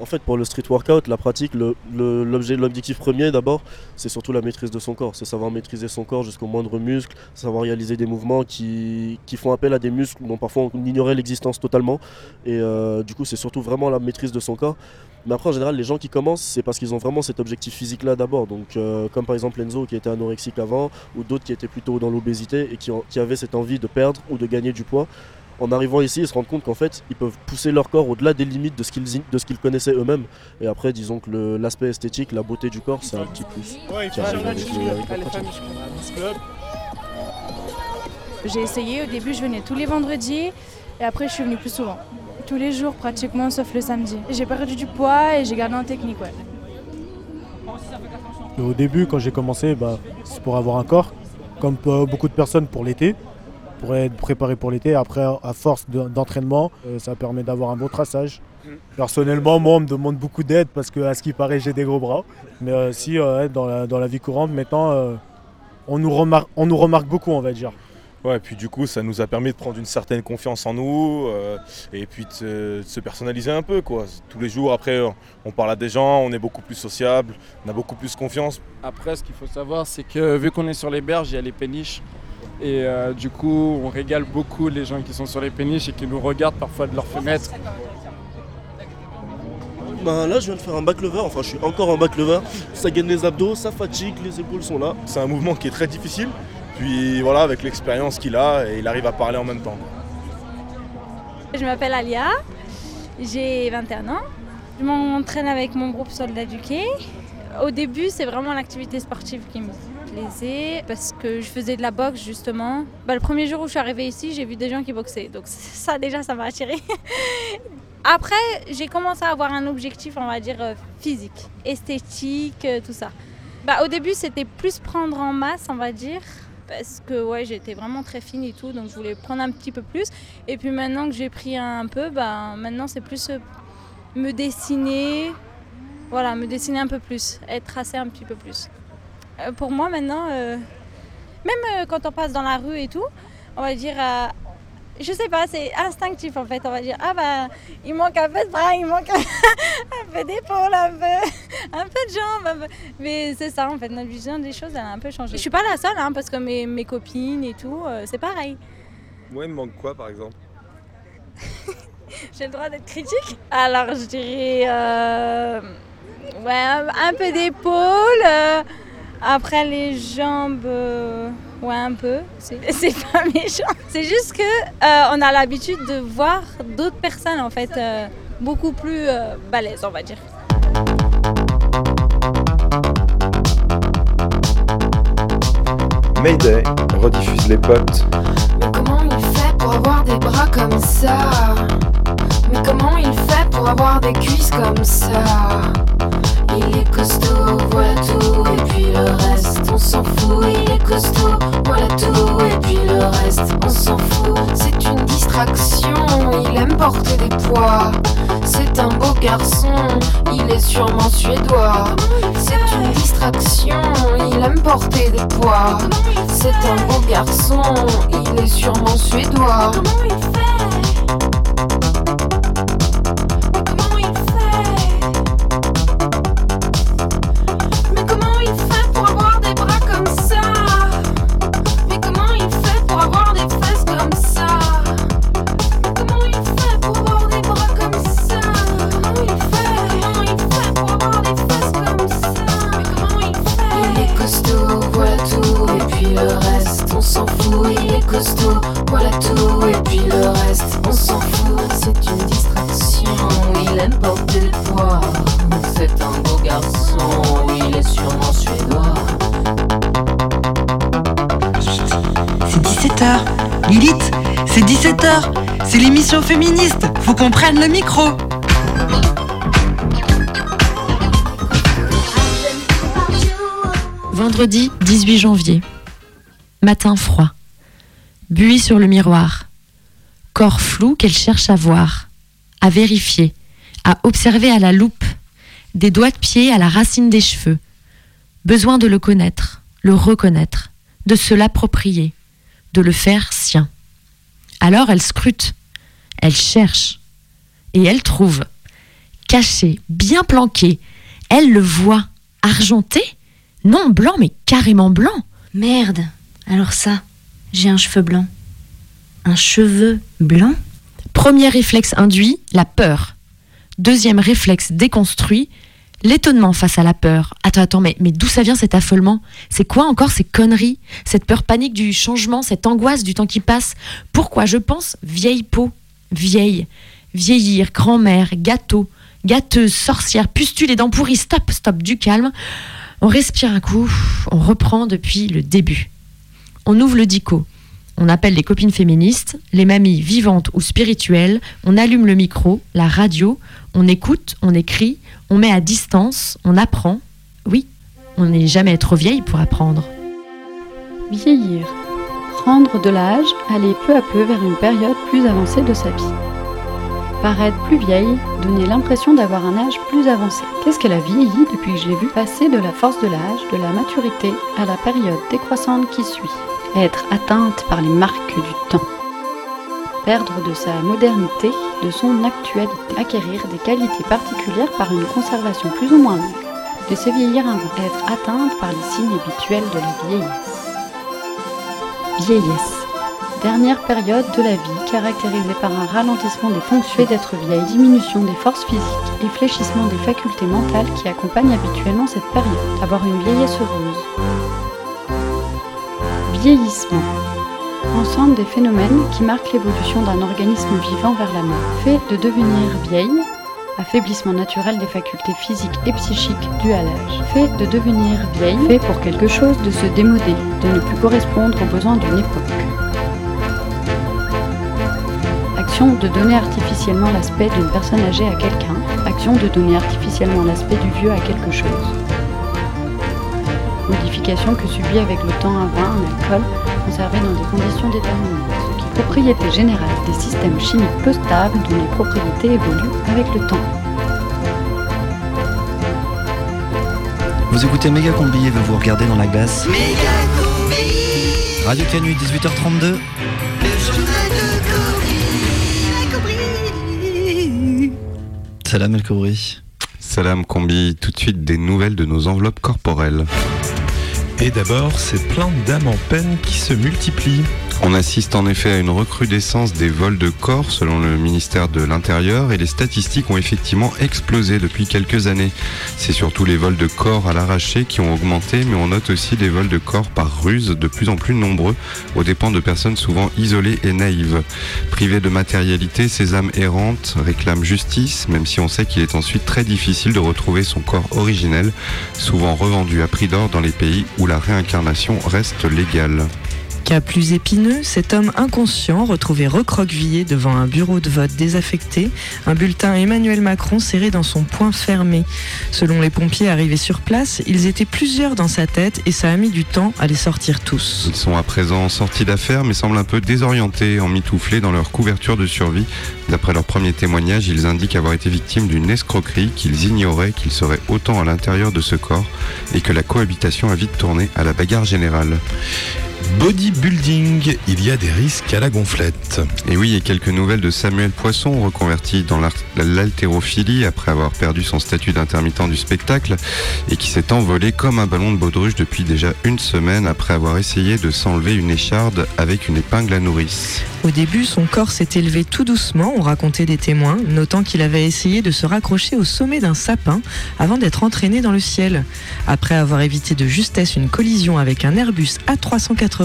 En fait, pour le street workout, la pratique, l'objectif premier d'abord, c'est surtout la maîtrise de son corps. C'est savoir maîtriser son corps jusqu'au moindre muscle, savoir réaliser des mouvements qui, font appel à des muscles dont parfois on ignorait l'existence totalement. Et euh, du coup, c'est surtout vraiment la maîtrise de son corps. Mais après, en général, les gens qui commencent, c'est parce qu'ils ont vraiment cet objectif physique-là d'abord. Donc, euh, comme par exemple Enzo qui était anorexique avant, ou d'autres qui étaient plutôt dans l'obésité et qui avaient cette envie de perdre ou de gagner du poids. En arrivant ici, ils se rendent compte qu'en fait, ils peuvent pousser leur corps au-delà des limites de ce qu'ils de ce qu'ils connaissaient eux-mêmes. Et après, disons que le- l'aspect esthétique, la beauté du corps, c'est un petit plus. J'ai essayé, au début je venais tous les vendredis et après je suis venue plus souvent. Tous les jours pratiquement sauf le samedi. J'ai perdu du poids et j'ai gardé en technique, ouais. Au début, quand j'ai commencé, bah, c'est pour avoir un corps, comme beaucoup de personnes pour l'été, pour être préparé pour l'été. Après, à force de- d'entraînement, euh, ça permet d'avoir un bon traçage. Personnellement, moi, on me demande beaucoup d'aide parce que, à ce qui paraît, j'ai des gros bras. Mais euh, si, euh, dans, la, dans la vie courante, maintenant, euh, on, nous remarque, on nous remarque beaucoup, on va dire. Ouais, et puis du coup, ça nous a permis de prendre une certaine confiance en nous euh, et puis de se, de se personnaliser un peu. Quoi. Tous les jours, après, on parle à des gens, on est beaucoup plus sociable, on a beaucoup plus confiance. Après, ce qu'il faut savoir, c'est que vu qu'on est sur les berges, il y a les péniches. Et euh, du coup, on régale beaucoup les gens qui sont sur les péniches et qui nous regardent parfois de leurs fenêtres. Ben là, je viens de faire un back lever, enfin, je suis encore en back lever. Ça gagne les abdos, ça fatigue, les épaules sont là. C'est un mouvement qui est très difficile. Puis voilà, avec l'expérience qu'il a, et il arrive à parler en même temps. Je m'appelle Alia, j'ai 21 ans. Je m'entraîne avec mon groupe Soldat du Quai. Au début, c'est vraiment l'activité sportive qui me parce que je faisais de la boxe justement. Bah, le premier jour où je suis arrivée ici, j'ai vu des gens qui boxaient. Donc ça déjà, ça m'a attirée. Après, j'ai commencé à avoir un objectif, on va dire, euh, physique, esthétique, euh, tout ça. Bah, au début, c'était plus prendre en masse, on va dire, parce que ouais, j'étais vraiment très fine et tout, donc je voulais prendre un petit peu plus. Et puis maintenant que j'ai pris un peu, bah, maintenant c'est plus euh, me dessiner, voilà, me dessiner un peu plus, être tracé un petit peu plus. Euh, pour moi maintenant, euh, même euh, quand on passe dans la rue et tout, on va dire, je sais pas, c'est instinctif en fait, on va dire, ah bah il manque un peu de bras, il manque un peu d'épaule, un peu, un peu de jambes, un peu- mais c'est ça en fait, notre vision des choses elle a un peu changé. Je suis pas la seule hein, parce que mes, mes copines et tout, euh, c'est pareil. Moi, il me manque quoi par exemple? J'ai le droit d'être critique? Alors je dirais euh, ouais, un, un peu d'épaule. euh, après les jambes, euh, ouais un peu. C'est pas méchant. C'est juste que euh, on a l'habitude de voir d'autres personnes en fait euh, beaucoup plus euh, balèzes on va dire. Mayday rediffuse les potes. Mais comment il fait pour avoir des bras comme ça? Mais comment il fait pour avoir des cuisses comme ça? Il est costaud, voilà tout, et puis le reste, on s'en fout. Il est costaud, voilà tout, et puis le reste, on s'en fout. C'est une distraction, il aime porter des poids. C'est un beau garçon, il est sûrement suédois. C'est une distraction, il aime porter des poids. C'est un beau garçon, il est sûrement suédois. C'est 17h. C'est l'émission féministe. Faut qu'on prenne le micro. Vendredi 18 janvier. Matin froid. Buis sur le miroir. Corps flou qu'elle cherche à voir, à vérifier, à observer à la loupe. Des doigts de pied à la racine des cheveux. Besoin de le connaître, le reconnaître, de se l'approprier, de le faire sien. Alors elle scrute, elle cherche, et elle trouve. Caché, bien planqué, elle le voit. Argenté? Non, blanc, mais carrément blanc. Merde, alors ça, j'ai un cheveu blanc. Un cheveu blanc? Premier réflexe induit, la peur. Deuxième réflexe déconstruit, l'étonnement face à la peur. Attends, attends, mais, d'où ça vient cet affolement? C'est quoi encore ces conneries? Cette peur panique du changement, cette angoisse du temps qui passe? Pourquoi? Je pense vieille peau, vieille, vieillir, grand-mère, gâteau, gâteuse, sorcière, pustule et dents pourries, stop, stop, du calme. On respire un coup, on reprend depuis le début. On ouvre le dico. On appelle les copines féministes, les mamies vivantes ou spirituelles, on allume le micro, la radio, on écoute, on écrit, on met à distance, on apprend. Oui, on n'est jamais trop vieille pour apprendre. Vieillir. Prendre de l'âge, aller peu à peu vers une période plus avancée de sa vie. Paraître plus vieille, donner l'impression d'avoir un âge plus avancé. Qu'est-ce qu'elle a vieilli depuis que je l'ai vue passer de la force de l'âge, de la maturité à la période décroissante qui suit? Être atteinte par les marques du temps. Perdre de sa modernité, de son actualité. Acquérir des qualités particulières par une conservation plus ou moins longue. De se vieillir peu. Être atteinte par les signes habituels de la vieillesse. Vieillesse. Dernière période de la vie caractérisée par un ralentissement des fonctions d'être vieille, diminution des forces physiques et fléchissement des facultés mentales qui accompagnent habituellement cette période. Avoir une vieillesse heureuse. Vieillissement. Ensemble des phénomènes qui marquent l'évolution d'un organisme vivant vers la mort. Fait de devenir vieille, affaiblissement naturel des facultés physiques et psychiques dues à l'âge. Fait de devenir vieille, fait pour quelque chose de se démoder, de ne plus correspondre aux besoins d'une époque. Action de donner artificiellement l'aspect d'une personne âgée à quelqu'un. Action de donner artificiellement l'aspect du vieux à quelque chose. Modification que subit avec le temps un vin, un alcool, conservé dans des conditions déterminantes. Ce qui est propriété générale des systèmes chimiques peu stables dont les propriétés évoluent avec le temps. Vous écoutez Méga Combi et vous vous regardez dans la glace. Radio Canu 18h32. Salam El Kouri. Salam Combi, tout de suite des nouvelles de nos enveloppes corporelles. Et d'abord, c'est plein d'âmes en peine qui se multiplient. On assiste en effet à une recrudescence des vols de corps selon le ministère de l'Intérieur et les statistiques ont effectivement explosé depuis quelques années. C'est surtout les vols de corps à l'arraché qui ont augmenté mais on note aussi des vols de corps par ruse de plus en plus nombreux aux dépens de personnes souvent isolées et naïves. Privées de matérialité, ces âmes errantes réclament justice même si on sait qu'il est ensuite très difficile de retrouver son corps originel, souvent revendu à prix d'or dans les pays où la réincarnation reste légale. Cas plus épineux, cet homme inconscient retrouvé recroquevillé devant un bureau de vote désaffecté, un bulletin Emmanuel Macron serré dans son poing fermé. Selon les pompiers arrivés sur place, ils étaient plusieurs dans sa tête et ça a mis du temps à les sortir tous. Ils sont à présent sortis d'affaires mais semblent un peu désorientés, emmitouflés dans leur couverture de survie. D'après leur premier témoignage, ils indiquent avoir été victimes d'une escroquerie, qu'ils ignoraient qu'ils seraient autant à l'intérieur de ce corps et que la cohabitation a vite tourné à la bagarre générale. Bodybuilding, il y a des risques à la gonflette. Et oui, et quelques nouvelles de Samuel Poisson, reconverti dans l'haltérophilie après avoir perdu son statut d'intermittent du spectacle et qui s'est envolé comme un ballon de baudruche depuis déjà une semaine après avoir essayé de s'enlever une écharde avec une épingle à nourrice. Au début, son corps s'est élevé tout doucement, ont raconté des témoins, notant qu'il avait essayé de se raccrocher au sommet d'un sapin avant d'être entraîné dans le ciel. Après avoir évité de justesse une collision avec un Airbus A380,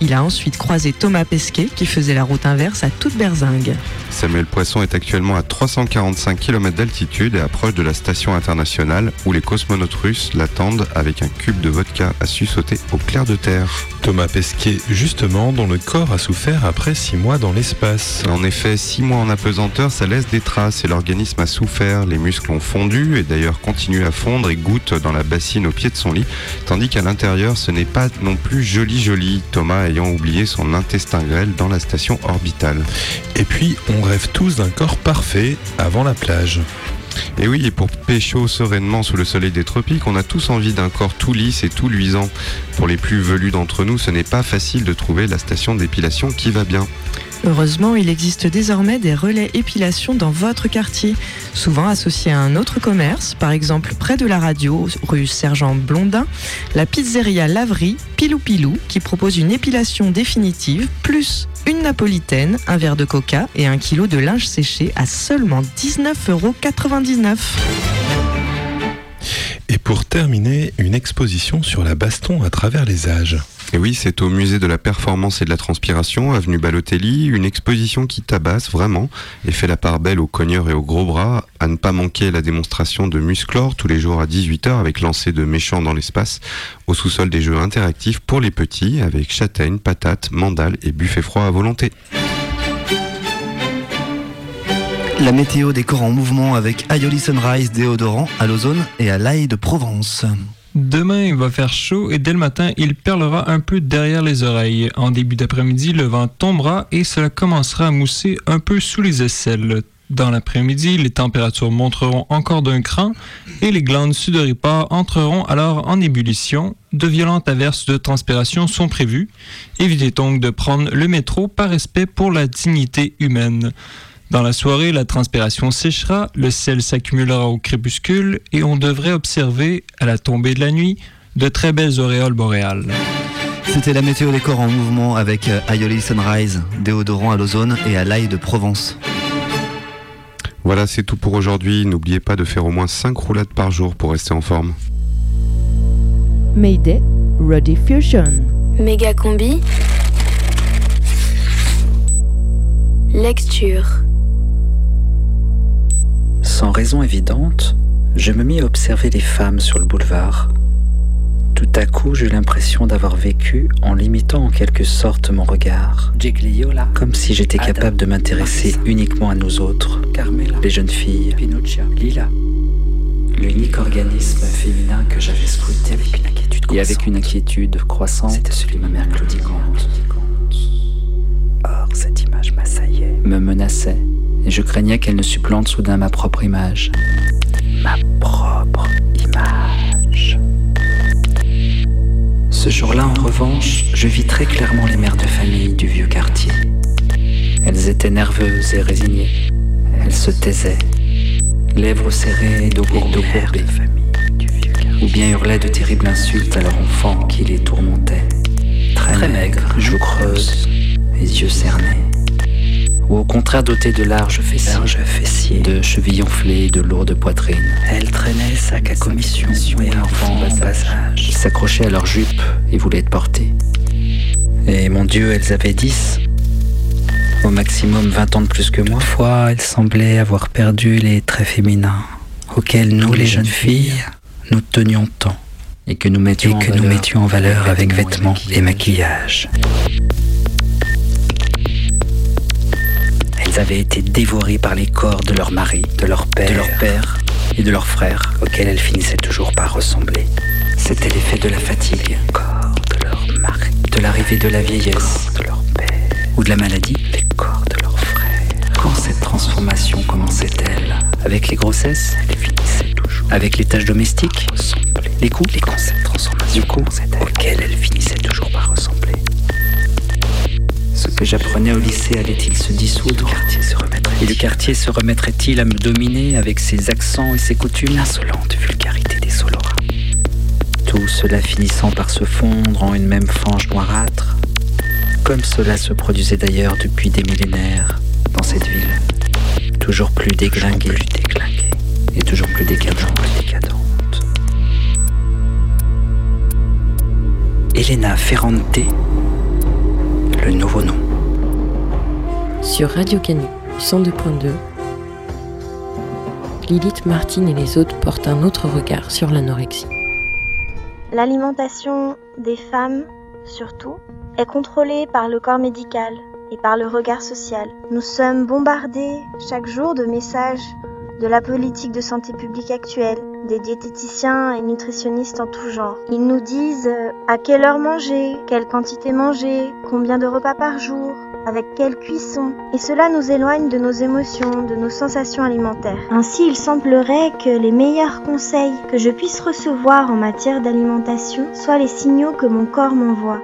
il a ensuite croisé Thomas Pesquet qui faisait la route inverse à toute berzingue. Samuel Poisson est actuellement à 345 km d'altitude et approche de la station internationale où les cosmonautes russes l'attendent avec un cube de vodka à sauter au clair de terre. Thomas Pesquet, justement, dont le corps a souffert après six mois dans l'espace. En effet, six mois en apesanteur, ça laisse des traces et l'organisme a souffert. Les muscles ont fondu et d'ailleurs continuent à fondre et goûtent dans la bassine au pied de son lit, tandis qu'à l'intérieur, ce n'est pas non plus joli joli, Thomas ayant oublié son intestin grêle dans la station orbitale. Et puis, on rêve tous d'un corps parfait avant la plage. Et oui, et pour pécho sereinement sous le soleil des tropiques, on a tous envie d'un corps tout lisse et tout luisant. Pour les plus velus d'entre nous, ce n'est pas facile de trouver la station d'épilation qui va bien. Heureusement, il existe désormais des relais épilation dans votre quartier, souvent associés à un autre commerce, par exemple près de la radio, rue Sergent Blondin, la pizzeria Laverie Pilou Pilou, qui propose une épilation définitive, plus une napolitaine, un verre de coca et un kilo de linge séché à seulement 19,99 euros. Et pour terminer, une exposition sur la baston à travers les âges. Et oui, c'est au musée de la performance et de la transpiration, avenue Balotelli, une exposition qui tabasse vraiment et fait la part belle aux cogneurs et aux gros bras. À ne pas manquer la démonstration de Musclor tous les jours à 18h avec lancer de méchants dans l'espace, au sous-sol des jeux interactifs pour les petits avec châtaigne, patates, mandales et buffet froid à volonté. La météo des en mouvement avec Aioli Sunrise déodorant à l'ozone et à l'ail de Provence. Demain, il va faire chaud et dès le matin, il perlera un peu derrière les oreilles. En début d'après-midi, le vent tombera et cela commencera à mousser un peu sous les aisselles. Dans l'après-midi, les températures monteront encore d'un cran et les glandes sudoripares entreront alors en ébullition. De violentes averses de transpiration sont prévues. Évitez donc de prendre le métro par respect pour la dignité humaine. Dans la soirée, la transpiration séchera, le sel s'accumulera au crépuscule et on devrait observer, à la tombée de la nuit, de très belles auréoles boréales. C'était la météo des corps en mouvement avec euh, Aioli Sunrise, déodorant à l'ozone et à l'ail de Provence. Voilà, c'est tout pour aujourd'hui. N'oubliez pas de faire au moins 5 roulades par jour pour rester en forme. Mayday, Ready Fusion. Méga combi. Lecture. Sans raison évidente, je me mis à observer les femmes sur le boulevard. Tout à coup, j'eus l'impression d'avoir vécu en limitant en quelque sorte mon regard. Comme si j'étais capable de m'intéresser uniquement à nous autres, les jeunes filles. Lila. L'unique organisme féminin que j'avais scruté avec une inquiétude Et avec une inquiétude croissante, c'était celui de ma mère claudicante. Or, cette image m'assaillait, me menaçait, et je craignais qu'elle ne supplante soudain ma propre image. Ma propre image. Ce jour-là, en revanche, je vis très clairement les mères de famille du vieux quartier. Elles étaient nerveuses et résignées. Elles se taisaient, lèvres serrées et dos courbés, ou bien hurlaient de terribles insultes à leur enfant qui les tourmentait. Très, maigre, joues creuses, les yeux cernés. Ou au contraire doté de larges fessiers, de chevilles enflées et de lourdes poitrines. Elle traînait sac à commission et enfants en bas âge. Ils s'accrochaient à leurs jupes et voulaient être portés. Et mon Dieu, elles avaient 10. Au maximum 20 ans de plus que moi. Fois, elles semblaient avoir perdu les traits féminins auxquels nous, les jeunes filles, nous tenions tant et que nous mettions, en, valeur, nous mettions en valeur avec vêtements et maquillage. Elles avaient été dévorées par les corps de leur mari, de leur père, de leur père. et de leurs frères, auxquels elles finissaient toujours par ressembler. C'était l'effet de la fatigue, corps de leur mari, de l'arrivée de la vieillesse, de leur père, ou de la maladie, les corps de leurs frères. Quand cette transformation commençait-elle? Avec les grossesses? Elle finissait toujours. Avec les tâches domestiques? Les coups Les concepts transformation. Du coup, auxquels elles finissaient toujours que j'apprenais au lycée allait-il se dissoudre Et le quartier se remettrait-il à me dominer avec ses accents et ses coutumes L'insolente vulgarité des Soloras. Tout cela finissant par se fondre en une même fange noirâtre. comme cela se produisait d'ailleurs depuis des millénaires dans cette ville, toujours plus déglinguée, et toujours plus décadente. Elena Ferrante, le nouveau nom. Sur Radio Canu 102.2, Lilith, Martine et les autres portent un autre regard sur l'anorexie. L'alimentation des femmes, surtout, est contrôlée par le corps médical et par le regard social. Nous sommes bombardés chaque jour de messages de la politique de santé publique actuelle, des diététiciens et nutritionnistes en tout genre. Ils nous disent euh, à quelle heure manger, quelle quantité manger, combien de repas par jour, avec quelle cuisson. Et cela nous éloigne de nos émotions, de nos sensations alimentaires. Ainsi, il semblerait que les meilleurs conseils que je puisse recevoir en matière d'alimentation soient les signaux que mon corps m'envoie.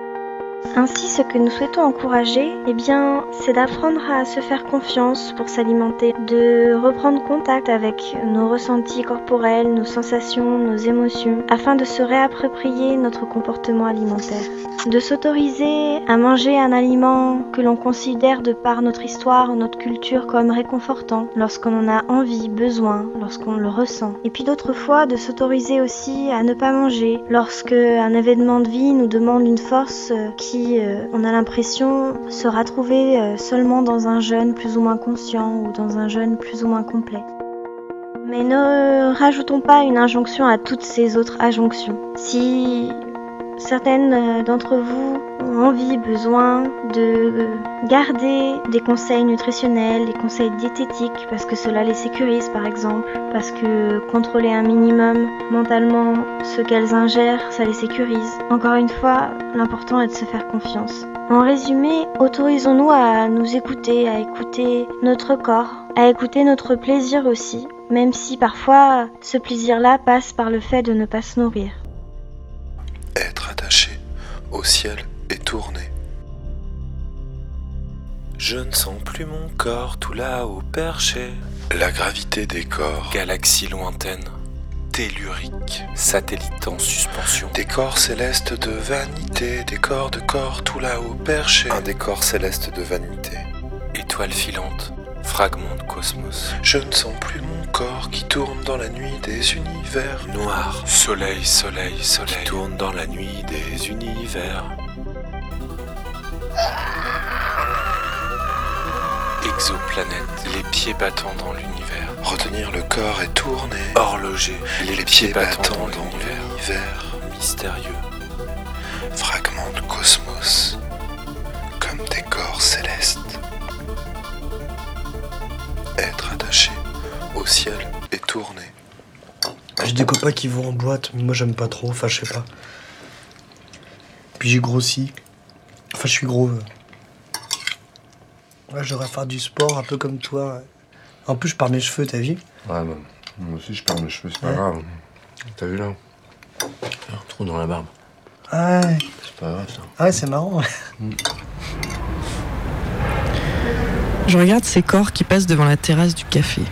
Ainsi, ce que nous souhaitons encourager, eh bien, c'est d'apprendre à se faire confiance pour s'alimenter, de reprendre contact avec nos ressentis corporels, nos sensations, nos émotions, afin de se réapproprier notre comportement alimentaire. De s'autoriser à manger un aliment que l'on considère de par notre histoire notre culture comme réconfortant, lorsqu'on en a envie, besoin, lorsqu'on le ressent. Et puis d'autres fois, de s'autoriser aussi à ne pas manger, lorsque un événement de vie nous demande une force euh, euh, on a l'impression sera trouvé euh, seulement dans un jeûne plus ou moins conscient ou dans un jeûne plus ou moins complet. Mais ne rajoutons pas une injonction à toutes ces autres injonctions. Si certaines euh, d'entre vous ont envie, besoin de garder des conseils nutritionnels, des conseils diététiques, parce que cela les sécurise par exemple, parce que contrôler un minimum mentalement ce qu'elles ingèrent, ça les sécurise. Encore une fois, l'important est de se faire confiance. En résumé, autorisons-nous à nous écouter, à écouter notre corps, à écouter notre plaisir aussi, même si parfois ce plaisir-là passe par le fait de ne pas se nourrir. Être attaché au ciel et tourné. Je ne sens plus mon corps tout là-haut perché. La gravité des corps. Galaxie lointaine. Tellurique. Satellite en suspension. Décor céleste de vanité. Décor de corps tout là-haut perché. Un décor céleste de vanité. Étoile filante. Fragment de cosmos. Je ne sens plus mon corps qui tourne dans la nuit des univers. Noir. Soleil, soleil, soleil. Qui tourne dans la nuit des univers. Exoplanète, les pieds battants dans l'univers. Retenir le corps et tourner. Horloger, les, pieds, battants, dans l'univers. Mystérieux. Fragments de cosmos. Comme des corps célestes. Au ciel et tourner. J'ai des copains qui vont en boîte, mais moi j'aime pas trop, enfin je sais pas. Puis j'ai grossi. Enfin je suis gros. euh. Ouais, j'aurais faire du sport un peu comme toi. En plus je perds mes cheveux, t'as vu? Ouais, bah, moi aussi je perds mes cheveux, c'est pas Ouais. grave. T'as vu là? Un trou dans la barbe. Ah ouais, C'est pas grave ça. ah ouais c'est marrant. Je regarde ces corps qui passent devant la terrasse du café.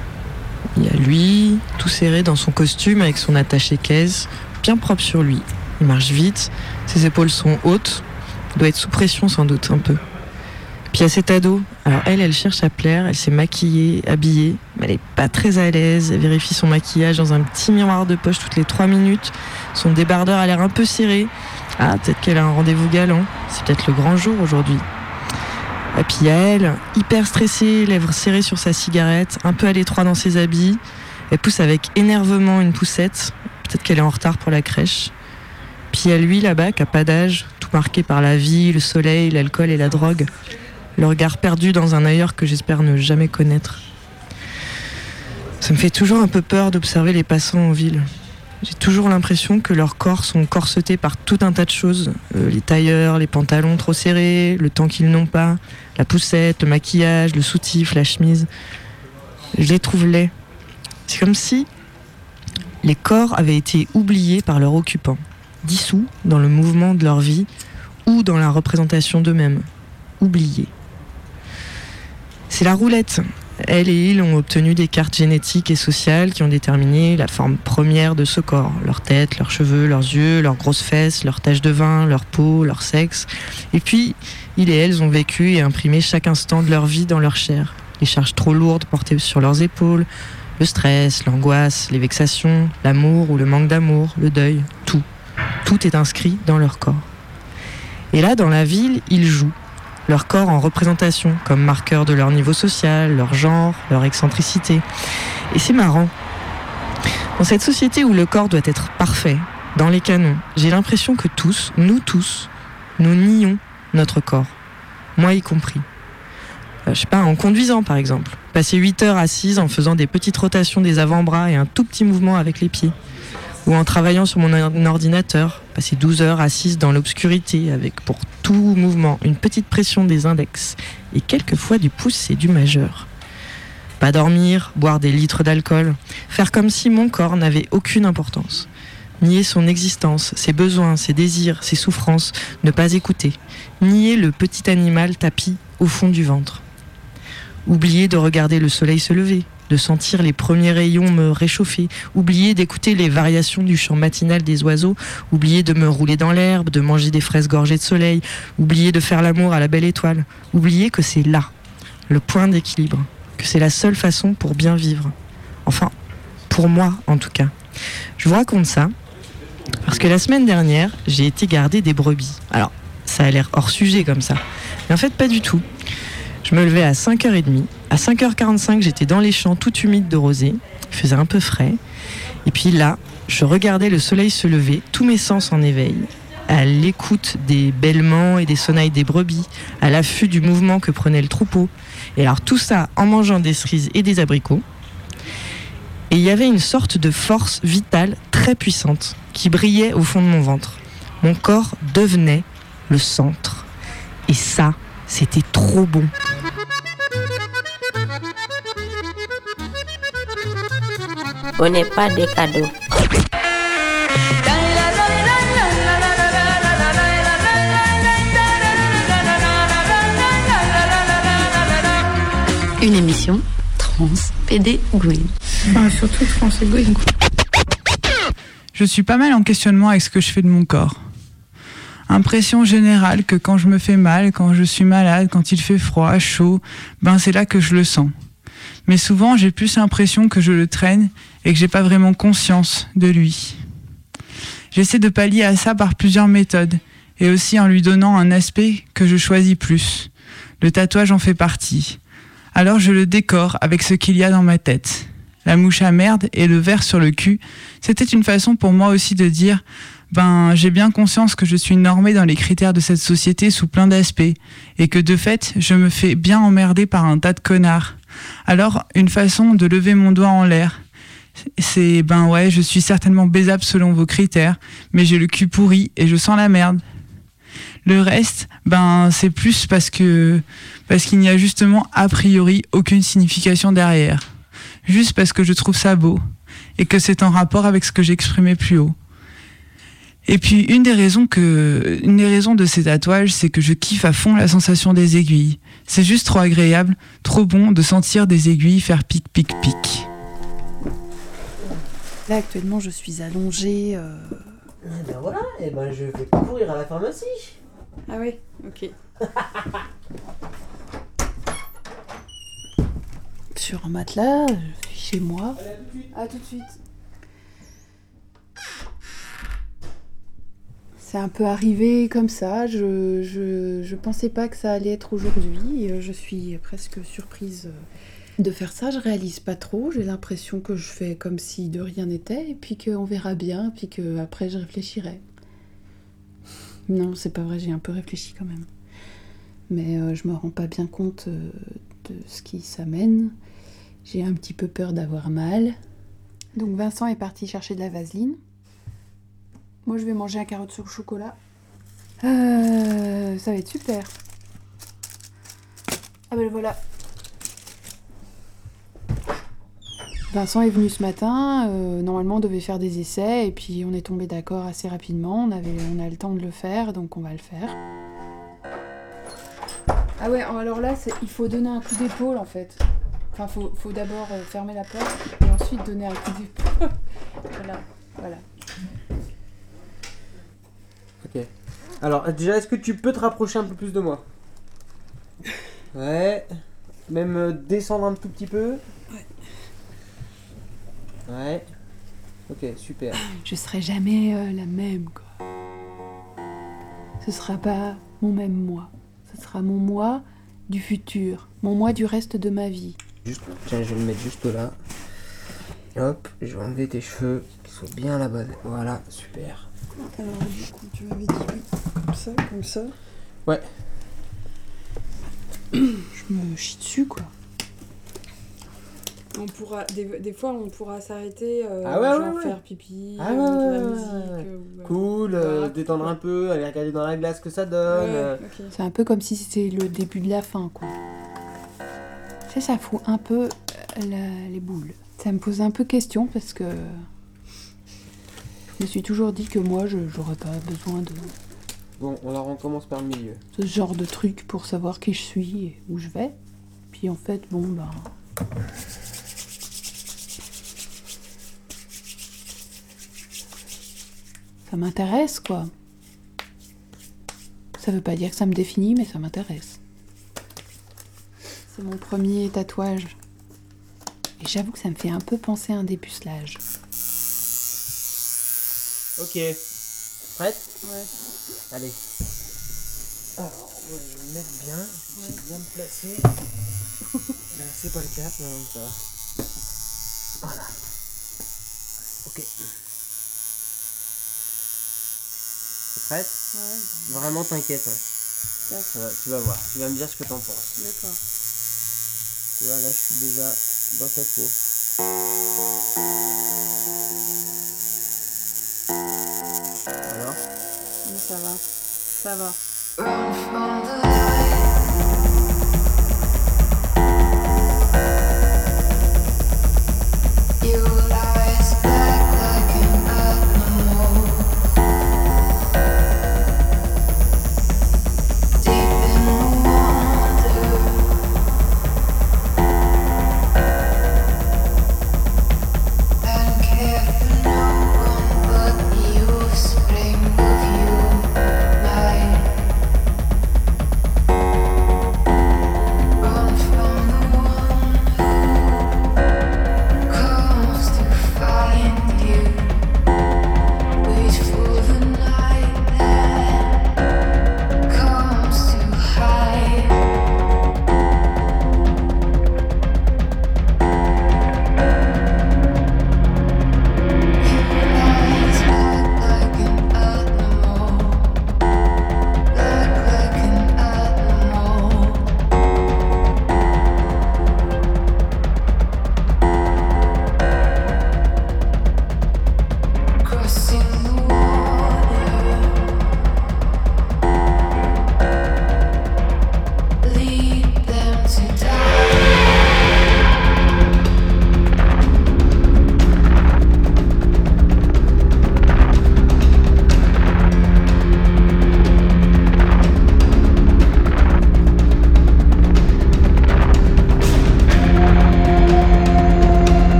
Il y a lui, tout serré dans son costume avec son attaché caisse, bien propre sur lui. Il marche vite, ses épaules sont hautes, il doit être sous pression sans doute un peu. Puis il y a cet ado. Alors elle, elle cherche à plaire, elle s'est maquillée, habillée, mais elle est pas très à l'aise. Elle vérifie son maquillage dans un petit miroir de poche toutes les trois minutes. Son débardeur a l'air un peu serré. Ah, peut-être qu'elle a un rendez-vous galant. C'est peut-être le grand jour aujourd'hui. Et puis elle, hyper stressée, lèvres serrées sur sa cigarette, un peu à l'étroit dans ses habits. Elle pousse avec énervement une poussette. Peut-être qu'elle est en retard pour la crèche. Puis a lui là-bas qui a pas d'âge, tout marqué par la vie, le soleil, l'alcool et la drogue. Le regard perdu dans un ailleurs que j'espère ne jamais connaître. Ça me fait toujours un peu peur d'observer les passants en ville. J'ai toujours l'impression que leurs corps sont corsetés par tout un tas de choses. Euh, les tailleurs, les pantalons trop serrés, le temps qu'ils n'ont pas, la poussette, le maquillage, le soutif, la chemise. Je les trouve laids. C'est comme si les corps avaient été oubliés par leurs occupants, dissous dans le mouvement de leur vie ou dans la représentation d'eux-mêmes, oubliés. C'est la roulette. Elle et il ont obtenu des cartes génétiques et sociales qui ont déterminé la forme première de ce corps. Leur tête, leurs cheveux, leurs yeux, leurs grosses fesses, leurs taches de vin, leur peau, leur sexe. Et puis, il et elles ont vécu et imprimé chaque instant de leur vie dans leur chair. Les charges trop lourdes portées sur leurs épaules, le stress, l'angoisse, les vexations, l'amour ou le manque d'amour, le deuil, tout. Tout est inscrit dans leur corps. Et là, dans la ville, ils jouent corps en représentation, comme marqueur de leur niveau social, leur genre, leur excentricité. Et c'est marrant. Dans cette société où le corps doit être parfait, dans les canons, j'ai l'impression que tous, nous tous, nous nions notre corps. Moi y compris. Euh, je sais pas, en conduisant par exemple. Passer 8 heures assise en faisant des petites rotations des avant-bras et un tout petit mouvement avec les pieds. Ou en travaillant sur mon ordinateur, passer 12 heures assise dans l'obscurité avec pour tout mouvement une petite pression des index et quelquefois du pouce et du majeur. Pas dormir, boire des litres d'alcool, faire comme si mon corps n'avait aucune importance. Nier son existence, ses besoins, ses désirs, ses souffrances, ne pas écouter. Nier le petit animal tapis au fond du ventre. Oublier de regarder le soleil se lever, de sentir les premiers rayons me réchauffer, oublier d'écouter les variations du chant matinal des oiseaux, oublier de me rouler dans l'herbe, de manger des fraises gorgées de soleil, oublier de faire l'amour à la belle étoile, oublier que c'est là, le point d'équilibre, que c'est la seule façon pour bien vivre. Enfin, pour moi en tout cas. Je vous raconte ça parce que la semaine dernière, j'ai été garder des brebis. Alors, ça a l'air hors sujet comme ça. Mais en fait, pas du tout. Je me levais à 5h30. À 5h45, j'étais dans les champs tout humides de rosée. Il faisait un peu frais. Et puis là, je regardais le soleil se lever, tous mes sens en éveil, à l'écoute des bêlements et des sonnailles des brebis, à l'affût du mouvement que prenait le troupeau. Et alors tout ça en mangeant des cerises et des abricots. Et il y avait une sorte de force vitale très puissante qui brillait au fond de mon ventre. Mon corps devenait le centre. Et ça, c'était trop bon. On n'est pas des cadeaux. Une émission trans pédégoïque. Enfin, surtout trans égoïque. Je suis pas mal en questionnement avec ce que je fais de mon corps. Impression générale que quand je me fais mal, quand je suis malade, quand il fait froid, chaud, ben c'est là que je le sens. Mais souvent j'ai plus l'impression que je le traîne et que j'ai pas vraiment conscience de lui. J'essaie de pallier à ça par plusieurs méthodes et aussi en lui donnant un aspect que je choisis plus. Le tatouage en fait partie. Alors je le décore avec ce qu'il y a dans ma tête. La mouche à merde et le verre sur le cul, c'était une façon pour moi aussi de dire ben j'ai bien conscience que je suis normée dans les critères de cette société sous plein d'aspects et que de fait je me fais bien emmerder par un tas de connards. Alors une façon de lever mon doigt en l'air, c'est ben ouais je suis certainement baisable selon vos critères, mais j'ai le cul pourri et je sens la merde. Le reste, ben c'est plus parce que parce qu'il n'y a justement a priori aucune signification derrière. Juste parce que je trouve ça beau et que c'est en rapport avec ce que j'exprimais plus haut. Et puis une des raisons que une des raisons de ces tatouages, c'est que je kiffe à fond la sensation des aiguilles. C'est juste trop agréable, trop bon de sentir des aiguilles faire pic pic pic. Là actuellement je suis allongée. euh, Eh ben voilà, et ben je vais courir à la pharmacie. Ah oui, ok. Sur un matelas, je suis chez moi. À tout de suite. C'est un peu arrivé comme ça. Je, je, je pensais pas que ça allait être aujourd'hui. Euh, Je suis presque surprise euh, de faire ça. Je réalise pas trop. J'ai l'impression que je fais comme si de rien n'était et puis qu'on verra bien, puis que après je réfléchirai. Non, c'est pas vrai. J'ai un peu réfléchi quand même. Mais euh, je me rends pas bien compte euh, de ce qui s'amène. J'ai un petit peu peur d'avoir mal. Donc Vincent est parti chercher de la vaseline. Moi, je vais manger un carotte au chocolat. Euh, ça va être super. Ah ben le voilà. Vincent est venu ce matin. euh, normalement, on devait faire des essais et puis on est tombé d'accord assez rapidement. On, avait, on a le temps de le faire, donc on va le faire. Ah ouais, alors là, il faut donner un coup d'épaule en fait. Enfin, faut, faut d'abord euh, fermer la porte et ensuite donner un coup d'épaule. voilà, voilà. Alors, déjà, est-ce que tu peux te rapprocher un peu plus de moi Ouais. Même euh, descendre un tout petit peu Ouais. Ouais. Ok, super. Je serai jamais euh, la même, quoi. Ce sera pas mon même moi. Ce sera mon moi du futur. Mon moi du reste de ma vie. Juste, tiens, je vais le mettre juste là. Hop, je vais enlever tes cheveux, qu'ils soient bien à la base. Voilà, super. Alors, du coup, tu m'avais dit oui, ça, comme ça. Ouais. Je me chie dessus, quoi. On pourra, des, des fois, on pourra s'arrêter, euh, Ah ouais, ouais, genre ouais. faire pipi, Ah euh, de la musique. euh, Cool, euh, voilà. détendre un peu, aller regarder dans la glace ce que ça donne. Ouais, euh. C'est un peu comme si c'était le début de la fin, quoi. Sais, ça fout un peu euh, la- les boules. Ça me pose un peu question parce que je me suis toujours dit que moi, je j'aurais pas besoin de Bon, on commence par le milieu. ce genre de truc pour savoir qui je suis et où je vais. Puis en fait, bon, ben. Ça m'intéresse, quoi. Ça veut pas dire que ça me définit, mais ça m'intéresse. C'est mon premier tatouage. Et j'avoue que ça me fait un peu penser à un dépucelage. Ok. Prête? Ouais. Allez. Alors, vais me mettre bien, je vais bien me placer. Là, c'est pas le cas, bon, ça va. Voilà. Ok. T'es prête? Ouais. Vraiment, t'inquiète. hein. D'accord. Ça va, tu vas voir, tu vas me dire ce que t'en penses. D'accord. Tu vois, là, je suis déjà dans ta peau. Ça va. Ça va.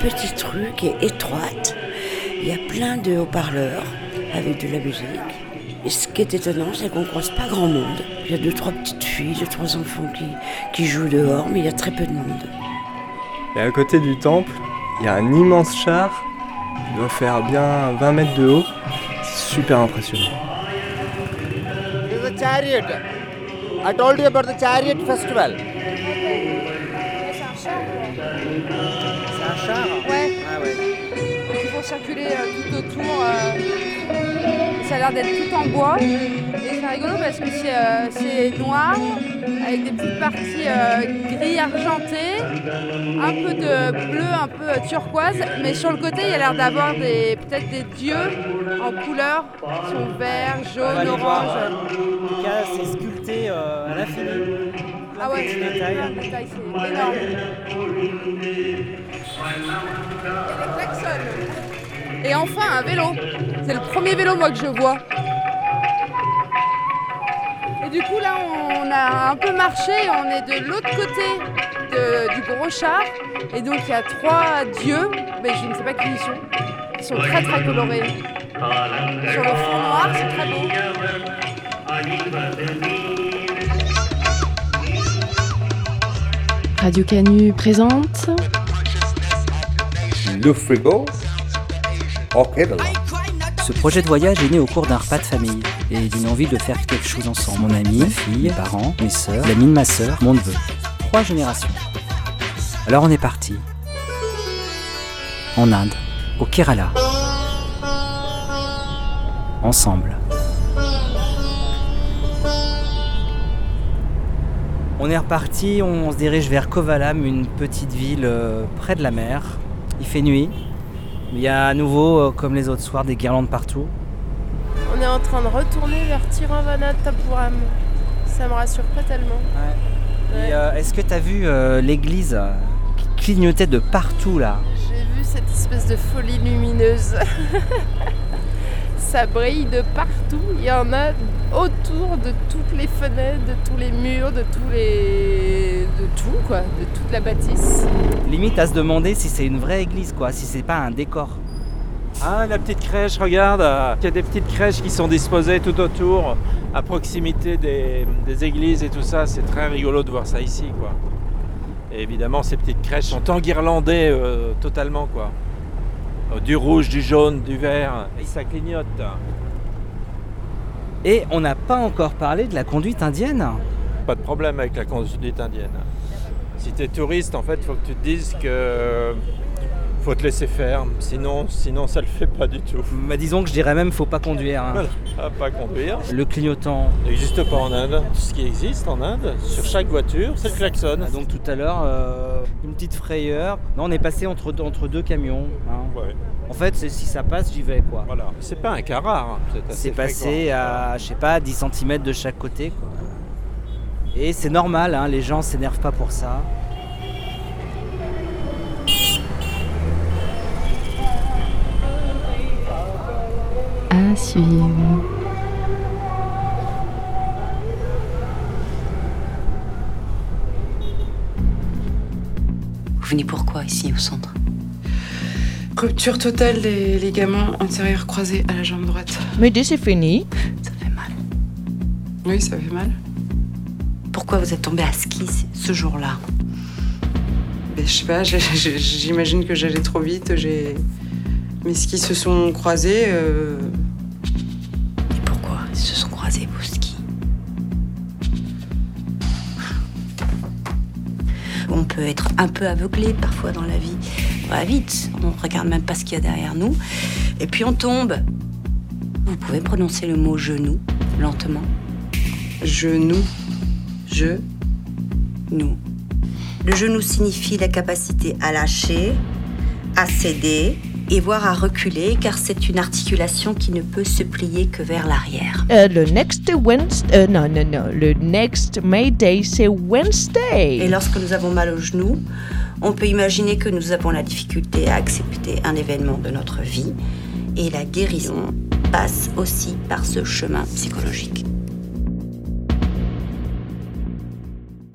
Petite rue qui est étroite. Il y a plein de haut-parleurs avec de la musique. Et ce qui est étonnant, c'est qu'on croise pas grand monde. Il y a deux, trois petites filles, deux, trois enfants qui, qui jouent dehors, mais il y a très peu de monde. Et à côté du temple, il y a un immense char qui doit faire bien 20 mètres de haut. C'est super impressionnant. A chariot. I told you about the chariot festival. Vont circuler euh, tout autour. euh, ça a l'air d'être tout en bois. Et c'est rigolo parce que c'est euh, noir, avec des petites parties euh, gris argenté, un peu de bleu, un peu euh, turquoise. Mais sur le côté, il y a l'air d'avoir des- peut-être des dieux en couleur, qui sont verts, jaunes, bah, orange. En tout cas, c'est sculpté euh, à l'infini. Ah ouais, c'est énorme. Et enfin, un vélo. C'est le premier vélo, moi, que je vois. Et du coup, là, on a un peu marché. On est de l'autre côté de- du gros char. Et donc, il y a trois dieux, mais je ne sais pas qui ils sont. Ils sont très, très colorés. Sur le fond noir, c'est très beau. Radio Canu présente Le frigo. Ce projet de voyage est né au cours d'un repas de famille et d'une envie de faire quelque chose ensemble. Mon ami, ma fille, mes parents, mes sœurs, l'ami de ma sœur, mon neveu. Trois générations. Alors on est parti. En Inde, au Kerala. Ensemble. On est reparti, on se dirige vers Kovalam, une petite ville euh, près de la mer. Il fait nuit. Il y a à nouveau, euh, comme les autres soirs, des guirlandes partout. On est en train de retourner vers Tiruvananthapuram. Ça me rassure pas tellement. Et euh, est-ce que tu as vu euh, l'église qui clignotait de partout là? J'ai vu cette espèce de folie lumineuse. Ça brille de partout. Il y en a autour de toutes les fenêtres, de tous les murs, de tous les. de tout quoi, de toute la bâtisse. Limite à se demander si c'est une vraie église quoi, si c'est pas un décor. Ah, la petite crèche, regarde, euh, il y a des petites crèches qui sont disposées tout autour, à proximité des, des églises et tout ça. C'est très rigolo de voir ça ici, quoi. Et évidemment, ces petites crèches sont enguirlandées euh, totalement, quoi. Euh, Du rouge, du jaune, du vert, et ça clignote. Et on n'a pas encore parlé de la conduite indienne. Pas de problème avec la conduite indienne. Si tu es touriste, en fait, il faut que tu te dises que faut te laisser faire, sinon, sinon ça le fait pas du tout. Bah, disons que je dirais même faut pas conduire. hein. Voilà, pas conduire. Le clignotant. n'existe pas en Inde. Tout ce qui existe en Inde, sur chaque voiture, c'est le klaxon. Ah, donc tout à l'heure, euh, une petite frayeur. Non, on est passé entre, deux- entre deux camions. hein. En fait, c'est- si ça passe, j'y vais quoi. Voilà. C'est pas un cas rare. hein. C'est passé à, je sais pas, 10 cm de chaque côté. quoi. Et c'est normal, hein, les gens s'énervent pas pour ça. À suivre. Vous venez pourquoi ici au centre? Rupture totale des ligaments antérieurs croisés à la jambe droite. Mais dès c'est fini. Ça fait mal. Oui, ça fait mal. Pourquoi vous êtes tombé à ski ce jour-là? Mais je sais pas, j'imagine que j'allais trop vite. J'ai mes skis se sont croisés. euh, peut être un peu aveuglé parfois dans la vie. On va vite, on regarde même pas ce qu'il y a derrière nous. Et puis on tombe. Vous pouvez prononcer le mot genou lentement Genou. Je. Nous. Le genou signifie la capacité à lâcher, à céder et voire à reculer car c'est une articulation qui ne peut se plier que vers l'arrière. Euh, le next Wednesday. euh, non, non, non. Le next May Day, c'est Wednesday. Et lorsque nous avons mal au genou, on peut imaginer que nous avons la difficulté à accepter un événement de notre vie et la guérison passe aussi par ce chemin psychologique.